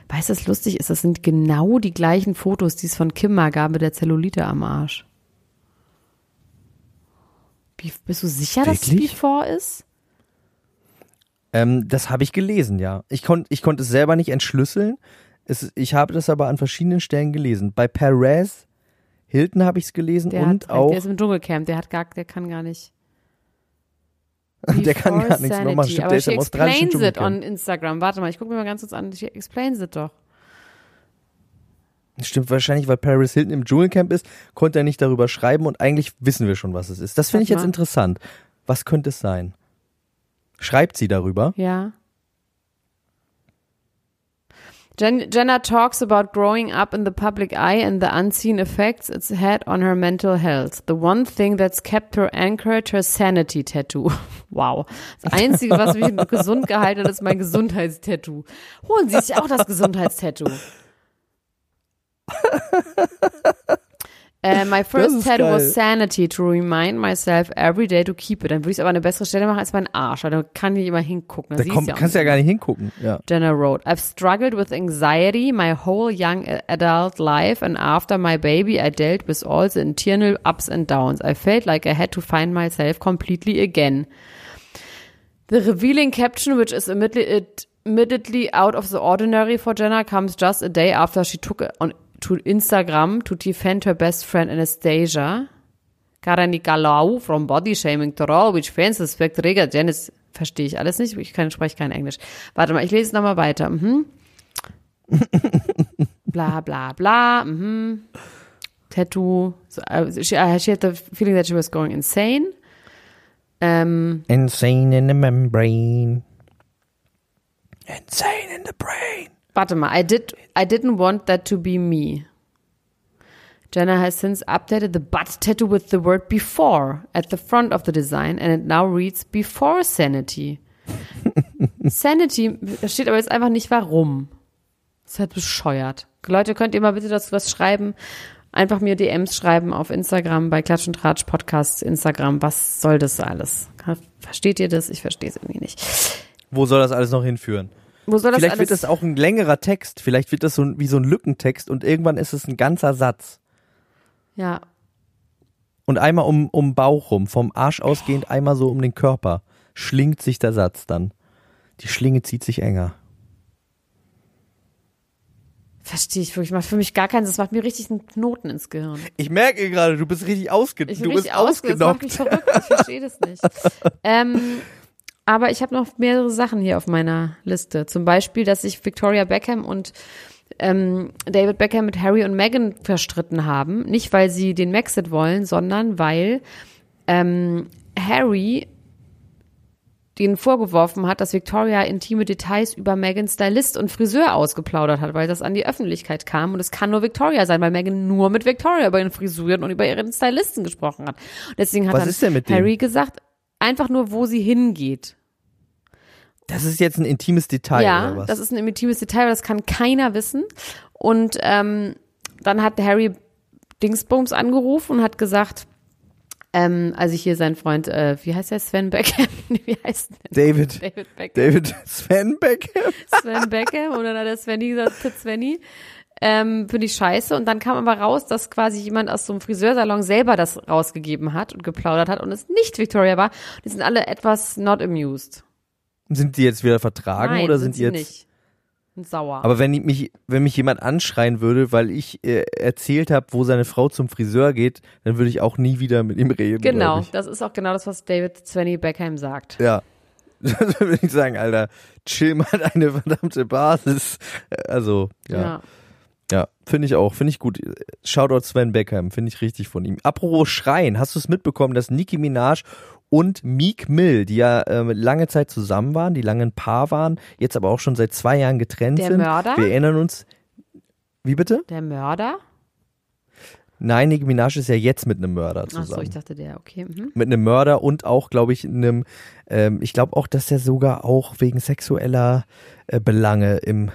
Weißt du, was lustig ist? Das sind genau die gleichen Fotos, die es von Kim mal gab mit der Zellulite am Arsch. Bist du sicher, dass es Wirklich? Before ist? Ähm, das habe ich gelesen, ja. Ich konnte ich konnte es selber nicht entschlüsseln. Es, ich habe das aber an verschiedenen Stellen gelesen. Bei Perez Hilton habe ich es gelesen Der und hat, auch der ist im Dschungelcamp, der hat gar, der kann gar nicht. Der kann gar nichts nochmal. Sanity. Stimmt, Aber der ist she im australischen explains it on Instagram. Warte mal, ich gucke mir mal ganz kurz an. She explains it doch. Stimmt wahrscheinlich, weil Paris Hilton im Dschungelcamp ist, konnte er nicht darüber schreiben und eigentlich wissen wir schon, was es ist. Das finde ich jetzt mal. interessant. Was könnte es sein? Schreibt sie darüber? Ja. Jen Jenna talks about growing up in the public eye and the unseen effects it's had on her mental health. The one thing that's kept her anchored, her sanity tattoo. Wow. Das Einzige, was mich gesund gehalten hat, ist mein Gesundheitstattoo. Holen Sie sich auch das Gesundheitstattoo. Uh, my first tattoo geil. was sanity to remind myself every day to keep it. Dann würde ich es aber eine bessere Stelle machen als mein Arsch, da kann ich immer hingucken. Da komm, ja kannst du ja gar nicht hingucken. Ja. Jenna wrote, I've struggled with anxiety my whole young adult life, and after my baby, I dealt with all the internal ups and downs. I felt like I had to find myself completely again. The revealing caption, which is admittedly, admittedly out of the ordinary for Jenna, comes just a day after she took it on to Instagram to defend her best friend Anastasia. Kara Nikolaou from Body Shaming Troll, which fans suspect Rega Janice. Verstehe ich alles nicht, ich kann, spreche kein Englisch. Warte mal, ich lese nochmal weiter. Mhm. bla bla bla. Mhm. Tattoo. So, uh, she, uh, she had the feeling that she was going insane. Ähm, Insane in the membrane. Insane in the brain. Warte mal, I did I didn't want that to be me. Jenna has since updated the butt tattoo with the word before at the front of the design and it now reads before sanity. sanity, da steht aber jetzt einfach nicht warum. Das ist halt bescheuert. Leute, könnt ihr mal bitte dazu was schreiben? Einfach mir DMs schreiben auf Instagram bei Klatsch und Tratsch Podcast Instagram. Was soll das alles? Versteht ihr das? Ich verstehe es irgendwie nicht. Wo soll das alles noch hinführen? Wo soll das Vielleicht alles? wird das auch ein längerer Text. Vielleicht wird das so ein, wie so ein Lückentext und irgendwann ist es ein ganzer Satz. ja, Und einmal um, um Bauch rum, vom Arsch ausgehend, einmal so um den Körper. Schlingt sich der Satz dann. Die Schlinge zieht sich enger. Verstehe ich wirklich. Macht für mich gar keinen Sinn. Das macht mir richtig einen Knoten ins Gehirn. Ich merke gerade, du bist richtig ausge Ich du bin bist richtig ausge das macht ausgenockt. mich verrückt. Ich verstehe das nicht. ähm, aber ich habe noch mehrere Sachen hier auf meiner Liste. Zum Beispiel, dass sich Victoria Beckham und ähm, David Beckham mit Harry und Meghan verstritten haben. Nicht, weil sie den Maxit wollen, sondern weil ähm, Harry denen vorgeworfen hat, dass Victoria intime Details über Megans Stylist und Friseur ausgeplaudert hat, weil das an die Öffentlichkeit kam. Und es kann nur Victoria sein, weil Megan nur mit Victoria über ihren Frisuren und über ihren Stylisten gesprochen hat. Und deswegen hat Was dann ist denn mit dem? Harry gesagt, einfach nur, wo sie hingeht. Das ist jetzt ein intimes Detail, ja, oder was? das ist ein intimes Detail, das kann keiner wissen. Und ähm, dann hat Harry Dingsbums angerufen und hat gesagt, ähm, also hier sein Freund, äh, wie heißt der, Sven Beckham? wie heißt der? David, David Beckham. David Sven Beckham. Sven Beckham und dann hat der Svenny gesagt, Svenny. Ähm, Finde ich scheiße. Und dann kam aber raus, dass quasi jemand aus so einem Friseursalon selber das rausgegeben hat und geplaudert hat und es nicht Victoria war. Die sind alle etwas not amused. Sind die jetzt wieder vertragen Nein, oder sind, sie die jetzt? nicht. Sauer. Aber wenn ich mich, wenn mich jemand anschreien würde, weil ich äh, erzählt habe, wo seine Frau zum Friseur geht, dann würde ich auch nie wieder mit ihm reden. genau, das ist auch genau das, was David Svenny Beckham sagt. Ja. Dann würde ich sagen, Alter, chill mal deine verdammte Basis. Also, ja. Ja. Ja, finde ich auch, finde ich gut. Shoutout Sven Beckham, finde ich richtig von ihm. Apropos Schreien, hast du es mitbekommen, dass Nicki Minaj und Meek Mill, die ja ähm, lange Zeit zusammen waren, die lange ein Paar waren, jetzt aber auch schon seit zwei Jahren getrennt Der sind. Mörder? Wir erinnern uns. Wie bitte? Der Mörder? Nein, Nicki Minaj ist ja jetzt mit einem Mörder zusammen. ich dachte der, okay. Mhm. mit einem Mörder und auch, glaube ich, einem, ähm, ich glaube auch, dass er sogar auch wegen sexueller äh, Belange im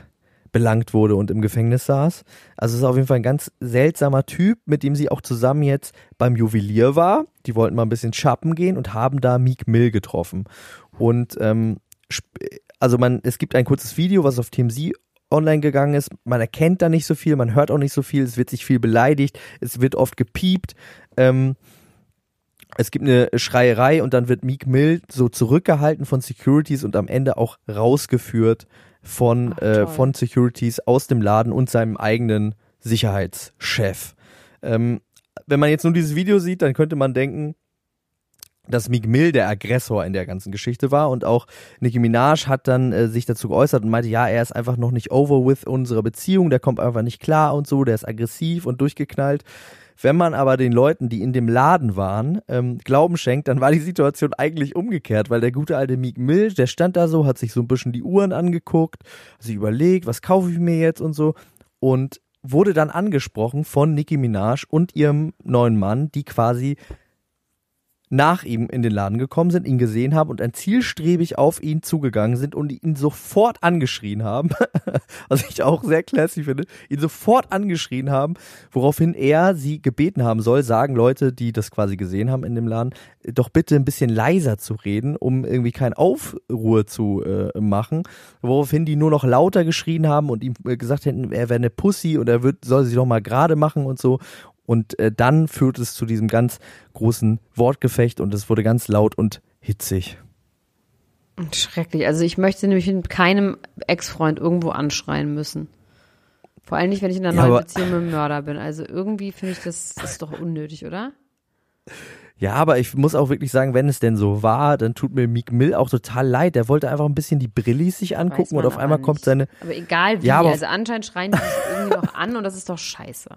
belangt wurde und im Gefängnis saß. Also es ist auf jeden Fall ein ganz seltsamer Typ, mit dem sie auch zusammen jetzt beim Juwelier war. Die wollten mal ein bisschen shoppen gehen und haben da Meek Mill getroffen. Und ähm, also man, es gibt ein kurzes Video, was auf TMZ online gegangen ist. Man erkennt da nicht so viel, man hört auch nicht so viel, es wird sich viel beleidigt, es wird oft gepiept. Ähm, es gibt eine Schreierei und dann wird Meek Mill so zurückgehalten von Securities und am Ende auch rausgeführt von, Ach, äh, von Securities aus dem Laden und seinem eigenen Sicherheitschef. Ähm, wenn man jetzt nur dieses Video sieht, dann könnte man denken, dass Meek Mill der Aggressor in der ganzen Geschichte war und auch Nicki Minaj hat dann äh, sich dazu geäußert und meinte, ja, er ist einfach noch nicht over with unserer Beziehung, der kommt einfach nicht klar und so, der ist aggressiv und durchgeknallt. Wenn man aber den Leuten, die in dem Laden waren, ähm, Glauben schenkt, dann war die Situation eigentlich umgekehrt, weil der gute alte Meek Mill, der stand da so, hat sich so ein bisschen die Uhren angeguckt, sich überlegt, was kaufe ich mir jetzt und so und wurde dann angesprochen von Nicki Minaj und ihrem neuen Mann, die quasi nach ihm in den Laden gekommen sind, ihn gesehen haben und ein zielstrebig auf ihn zugegangen sind und ihn sofort angeschrien haben, was ich auch sehr classy finde, ihn sofort angeschrien haben, woraufhin er sie gebeten haben soll, sagen Leute, die das quasi gesehen haben in dem Laden, doch bitte ein bisschen leiser zu reden, um irgendwie kein Aufruhr zu äh, machen, woraufhin die nur noch lauter geschrien haben und ihm äh, gesagt hätten, er wäre eine Pussy und er wird, soll sie doch mal gerade machen und so und äh, dann führt es zu diesem ganz großen Wortgefecht und es wurde ganz laut und hitzig. Schrecklich. Also ich möchte nämlich mit keinem Ex-Freund irgendwo anschreien müssen. Vor allem nicht, wenn ich in einer Ja, neuen Beziehung mit einem Mörder bin. Also irgendwie finde ich das, das ist doch unnötig, oder? Ja, aber ich muss auch wirklich sagen, wenn es denn so war, dann tut mir Meek Mill auch total leid. Der wollte einfach ein bisschen die Brillis sich angucken und auf einmal nicht. kommt seine, Aber egal wie. Ja, aber- also anscheinend schreien die sich irgendwie noch an und das ist doch scheiße.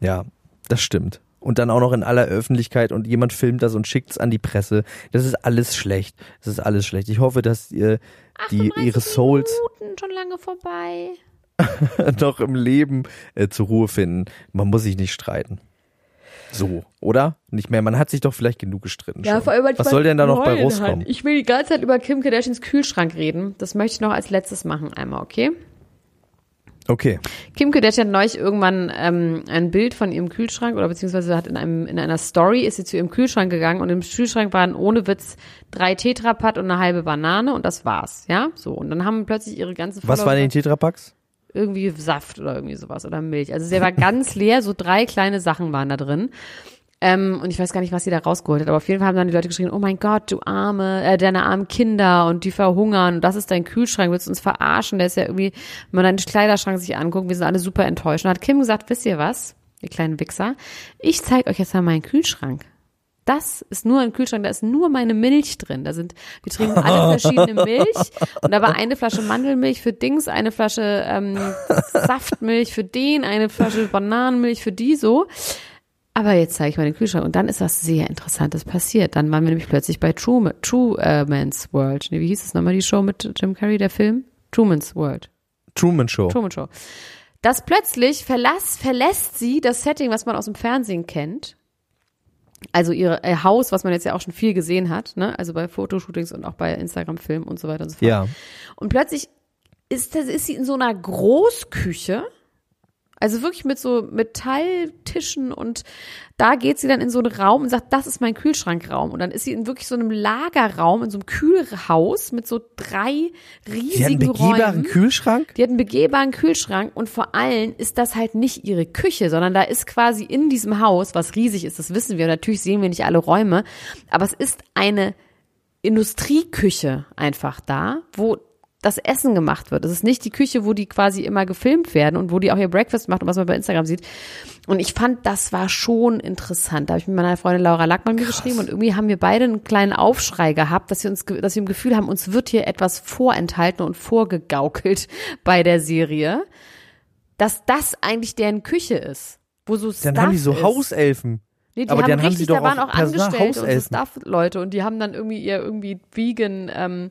ja, das stimmt. Und dann auch noch in aller Öffentlichkeit und jemand filmt das und schickt es an die Presse. Das ist alles schlecht. Das ist alles schlecht. Ich hoffe, dass ihr die, 38 ihre Souls Minuten schon lange vorbei. noch im Leben äh, zur Ruhe finden. Man muss sich nicht streiten. So, oder? Nicht mehr. Man hat sich doch vielleicht genug gestritten. schon. Was soll denn da noch bei rauskommen? Ich will die ganze Zeit über Kim Kardashians Kühlschrank reden. Das möchte ich noch als letztes machen einmal, okay? Okay. Kim Kardashian hat neulich irgendwann ähm, ein Bild von ihrem Kühlschrank oder beziehungsweise hat in einem in einer Story ist sie zu ihrem Kühlschrank gegangen und im Kühlschrank waren ohne Witz drei Tetrapack und eine halbe Banane und das war's, ja? So und dann haben plötzlich ihre ganzen Was Follower waren in den Tetrapacks? irgendwie Saft oder irgendwie sowas oder Milch. Also der war ganz leer, so drei kleine Sachen waren da drin. Ähm, und ich weiß gar nicht, was sie da rausgeholt hat, aber auf jeden Fall haben dann die Leute geschrien, oh mein Gott, du arme, äh, deine armen Kinder und die verhungern und das ist dein Kühlschrank, willst du uns verarschen? Der ist ja irgendwie, wenn man deinen Kleiderschrank sich anguckt, wir sind alle super enttäuscht. Und hat Kim gesagt, wisst ihr was, ihr kleinen Wichser, ich zeig euch jetzt mal meinen Kühlschrank. Das ist nur ein Kühlschrank, da ist nur meine Milch drin. Da sind, wir trinken alle verschiedene Milch und da war eine Flasche Mandelmilch für Dings, eine Flasche ähm, Saftmilch für den, eine Flasche Bananenmilch für die so. Aber jetzt zeige ich mal den Kühlschrank und dann ist was sehr Interessantes passiert. Dann waren wir nämlich plötzlich bei True, True äh, Man's World. Nee, wie hieß es nochmal die Show mit Jim Carrey, der Film? Truman's World. Truman Show. Truman Show. Das plötzlich verlass, verlässt sie das Setting, was man aus dem Fernsehen kennt. Also ihr äh, Haus, was man jetzt ja auch schon viel gesehen hat, ne? Also bei Fotoshootings und auch bei Instagram-Filmen und so weiter und so fort. Ja. Und plötzlich ist, das, ist sie in so einer Großküche. Also wirklich mit so Metalltischen und da geht sie dann in so einen Raum und sagt, das ist mein Kühlschrankraum. Und dann ist sie in wirklich so einem Lagerraum, in so einem Kühlhaus mit so drei Sie hat einen riesigen begehbaren Räumen. Kühlschrank? Die hat einen begehbaren Kühlschrank und vor allem ist das halt nicht ihre Küche, sondern da ist quasi in diesem Haus, was riesig ist, das wissen wir, natürlich sehen wir nicht alle Räume, aber es ist eine Industrieküche einfach da, wo das Essen gemacht wird. Es ist nicht die Küche, wo die quasi immer gefilmt werden und wo die auch ihr Breakfast macht und was man bei Instagram sieht. Und ich fand, das war schon interessant. Da habe ich mit meiner Freundin Laura Lackmann mir geschrieben und irgendwie haben wir beide einen kleinen Aufschrei gehabt, dass wir uns, dass wir im Gefühl haben, uns wird hier etwas vorenthalten und vorgegaukelt bei der Serie, dass das eigentlich deren Küche ist. Wo so Dann Stuff haben die so ist. Hauselfen. Nee, die Aber haben dann haben richtig, sie doch da waren auch auch Angestellte und so. Stuff-Leute und die haben dann irgendwie ihr irgendwie vegan ähm,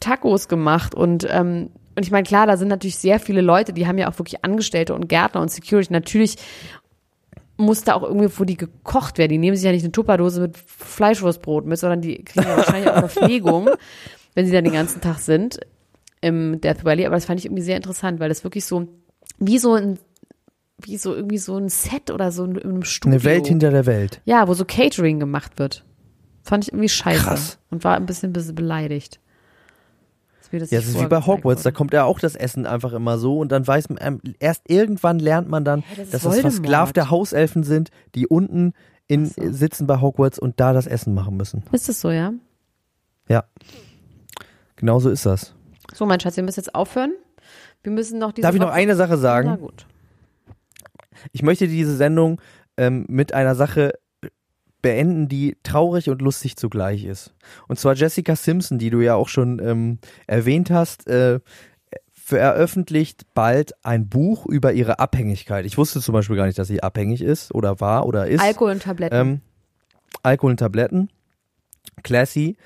Tacos gemacht und ähm, und ich meine, klar, da sind natürlich sehr viele Leute, die haben ja auch wirklich Angestellte und Gärtner und Security. Natürlich muss da auch irgendwie, wo die gekocht werden. Die nehmen sich ja nicht eine Tupperdose mit Fleischwurstbrot mit, sondern die kriegen ja wahrscheinlich auch Verpflegung, wenn sie dann den ganzen Tag sind im Death Valley. Aber das fand ich irgendwie sehr interessant, weil das wirklich so wie so ein wie so irgendwie so ein Set oder so in einem Studio. Eine Welt hinter der Welt. Ja, wo so Catering gemacht wird. Fand ich irgendwie scheiße. Krass. Und war ein bisschen, bisschen beleidigt. Mir das Ja, das ist wie bei Hogwarts, da kommt ja auch das Essen einfach immer so und dann weiß man, ähm, erst irgendwann lernt man dann, das ist dass das versklavte Hauselfen sind, die unten in, so. sitzen bei Hogwarts und da das Essen machen müssen. Ist das so, ja? Ja. Genau so ist das. So, mein Schatz, wir müssen jetzt aufhören. Wir müssen noch diese Darf ich noch eine Sache Na sagen? gut. Ich möchte diese Sendung ähm, mit einer Sache beenden, die traurig und lustig zugleich ist. Und zwar Jessica Simpson, die du ja auch schon ähm, erwähnt hast, äh, veröffentlicht bald ein Buch über ihre Abhängigkeit. Ich wusste zum Beispiel gar nicht, dass sie abhängig ist oder war oder ist. Alkohol und Tabletten. Ähm, Alkohol und Tabletten. Classy.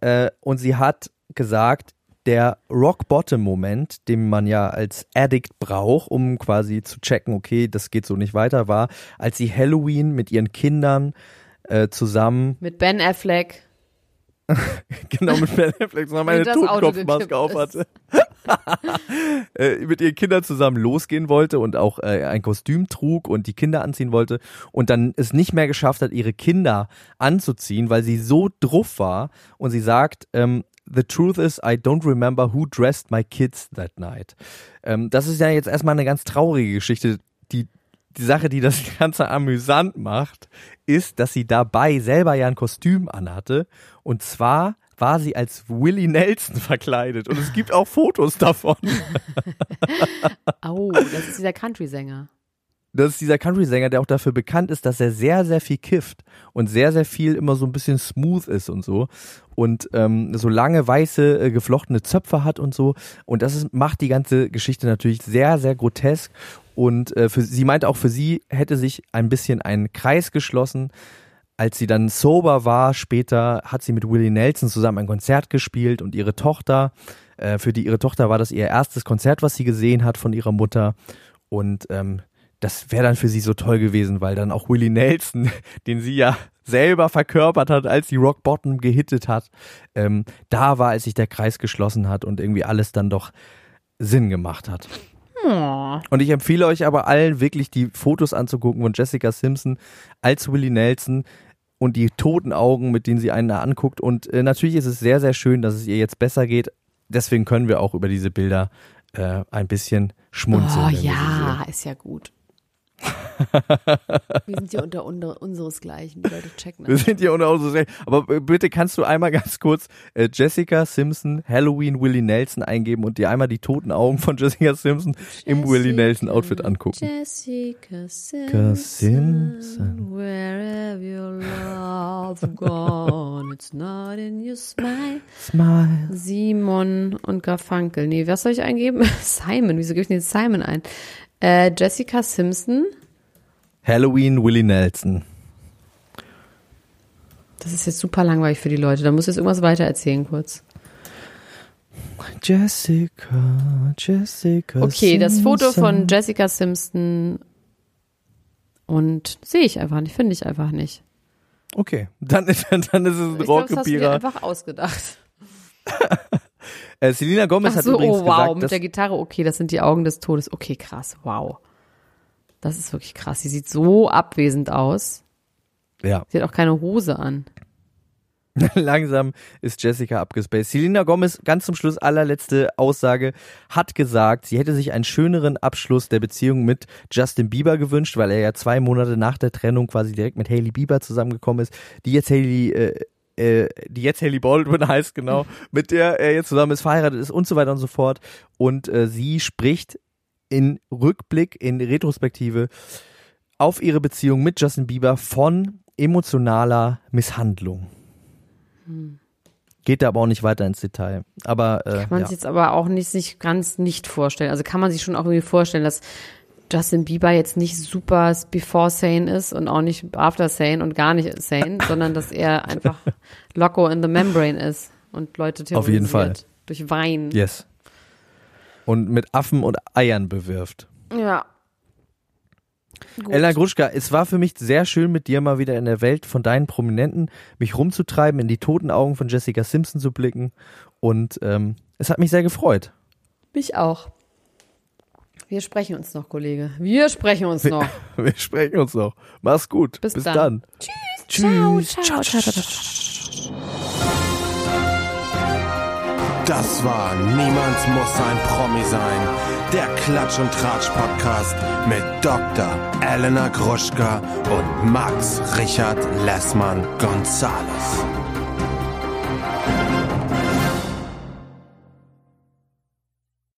Äh, und sie hat gesagt, der Rock-Bottom-Moment, den man ja als Addict braucht, um quasi zu checken, okay, das geht so nicht weiter, war, als sie Halloween mit ihren Kindern äh, zusammen Mit Ben Affleck. genau mit Ben Affleck zusammen eine Totenkopfmaske aufhatte. äh, mit ihren Kindern zusammen losgehen wollte und auch äh, ein Kostüm trug und die Kinder anziehen wollte und dann es nicht mehr geschafft hat, ihre Kinder anzuziehen, weil sie so druff war und sie sagt, ähm, The truth is, I don't remember who dressed my kids that night. Ähm, das ist ja jetzt erstmal eine ganz traurige Geschichte. Die, die Sache, die das Ganze amüsant macht, ist, dass sie dabei selber ja ein Kostüm anhatte. Und zwar war sie als Willie Nelson verkleidet. Und es gibt auch Fotos davon. Oh, das ist dieser Country-Sänger. Das ist dieser Country-Sänger, der auch dafür bekannt ist, dass er sehr, sehr viel kifft und sehr, sehr viel immer so ein bisschen smooth ist und so. Und ähm, so lange weiße, äh, geflochtene Zöpfe hat und so. Und das ist, macht die ganze Geschichte natürlich sehr, sehr grotesk. Und äh, für, sie meint auch, für sie hätte sich ein bisschen ein Kreis geschlossen. Als sie dann sober war, später hat sie mit Willie Nelson zusammen ein Konzert gespielt und ihre Tochter, äh, für die ihre Tochter war das ihr erstes Konzert, was sie gesehen hat von ihrer Mutter. Und ähm, das wäre dann für sie so toll gewesen, weil dann auch Willie Nelson, den sie ja selber verkörpert hat, als sie Rock Bottom gehittet hat, ähm, da war, als sich der Kreis geschlossen hat und irgendwie alles dann doch Sinn gemacht hat. Und ich empfehle euch aber allen wirklich die Fotos anzugucken von Jessica Simpson als Willie Nelson und die toten Augen, mit denen sie einen da anguckt. Und äh, natürlich ist es sehr, sehr schön, dass es ihr jetzt besser geht. Deswegen können wir auch über diese Bilder äh, ein bisschen schmunzeln. Oh ja, ist ja gut. Wir sind hier unter, unter unseresgleichen. Die Leute checken Wir sind hier unter uns. Aber äh, bitte kannst du einmal ganz kurz äh, Jessica Simpson, Halloween Willie Nelson eingeben und dir einmal die toten Augen von Jessica Simpson im Willie Nelson Outfit angucken. Jessica Simpson. Simpson, where have your love gone? It's not in your smile. Smile. Simon und Garfunkel. Nee, was soll ich eingeben? Simon. Wieso gebe ich denn jetzt Simon ein? Äh, Jessica Simpson. Halloween Willie Nelson. Das ist jetzt super langweilig für die Leute. Da muss jetzt irgendwas weiter erzählen kurz. Jessica, Jessica. Okay, das Foto Simpson. von Jessica Simpson und sehe ich einfach nicht, finde ich einfach nicht. Okay, dann, ist- dann ist es ein Ich glaube, das hast du dir einfach ausgedacht. Äh, Selena Gomez Ach hat so, übrigens oh wow, gesagt, mit dass, der Gitarre, okay, das sind die Augen des Todes. Okay, krass, wow. Das ist wirklich krass. Sie sieht so abwesend aus. ja, Sie hat auch keine Hose an. langsam ist Jessica abgespaced. Selena Gomez, ganz zum Schluss, allerletzte Aussage, hat gesagt, sie hätte sich einen schöneren Abschluss der Beziehung mit Justin Bieber gewünscht, weil er ja zwei Monate nach der Trennung quasi direkt mit Hailey Bieber zusammengekommen ist, die jetzt Hailey, äh, äh, die jetzt Hailey Baldwin heißt, genau, mit der er jetzt zusammen ist, verheiratet ist und so weiter und so fort. Und äh, sie spricht in Rückblick, in Retrospektive auf ihre Beziehung mit Justin Bieber von emotionaler Misshandlung. Geht da aber auch nicht weiter ins Detail. Aber äh, Kann man ja. sich jetzt aber auch nicht, nicht ganz nicht vorstellen. Also kann man sich schon auch irgendwie vorstellen, dass Justin Bieber jetzt nicht super before sane ist und auch nicht after sane und gar nicht sane, sondern dass er einfach loco in the membrane ist und Leute Auf jeden terrorisiert Fall. durch Wein. yes. Und mit Affen und Eiern bewirft. Ja. Gut. Elena Gruschka, es war für mich sehr schön, mit dir mal wieder in der Welt von deinen Prominenten mich rumzutreiben, in die toten Augen von Jessica Simpson zu blicken. Und ähm, es hat mich sehr gefreut. Mich auch. Wir sprechen uns noch, Kollege. Wir sprechen uns noch. Wir sprechen uns noch. Mach's gut. Bis Bis dann. dann. Ciao, ciao, ciao, ciao, ciao. Das war Niemand muss ein Promi sein. Der Klatsch und Tratsch Podcast mit Dr. Elena Gruschka und Max Richard Lessmann Gonzales.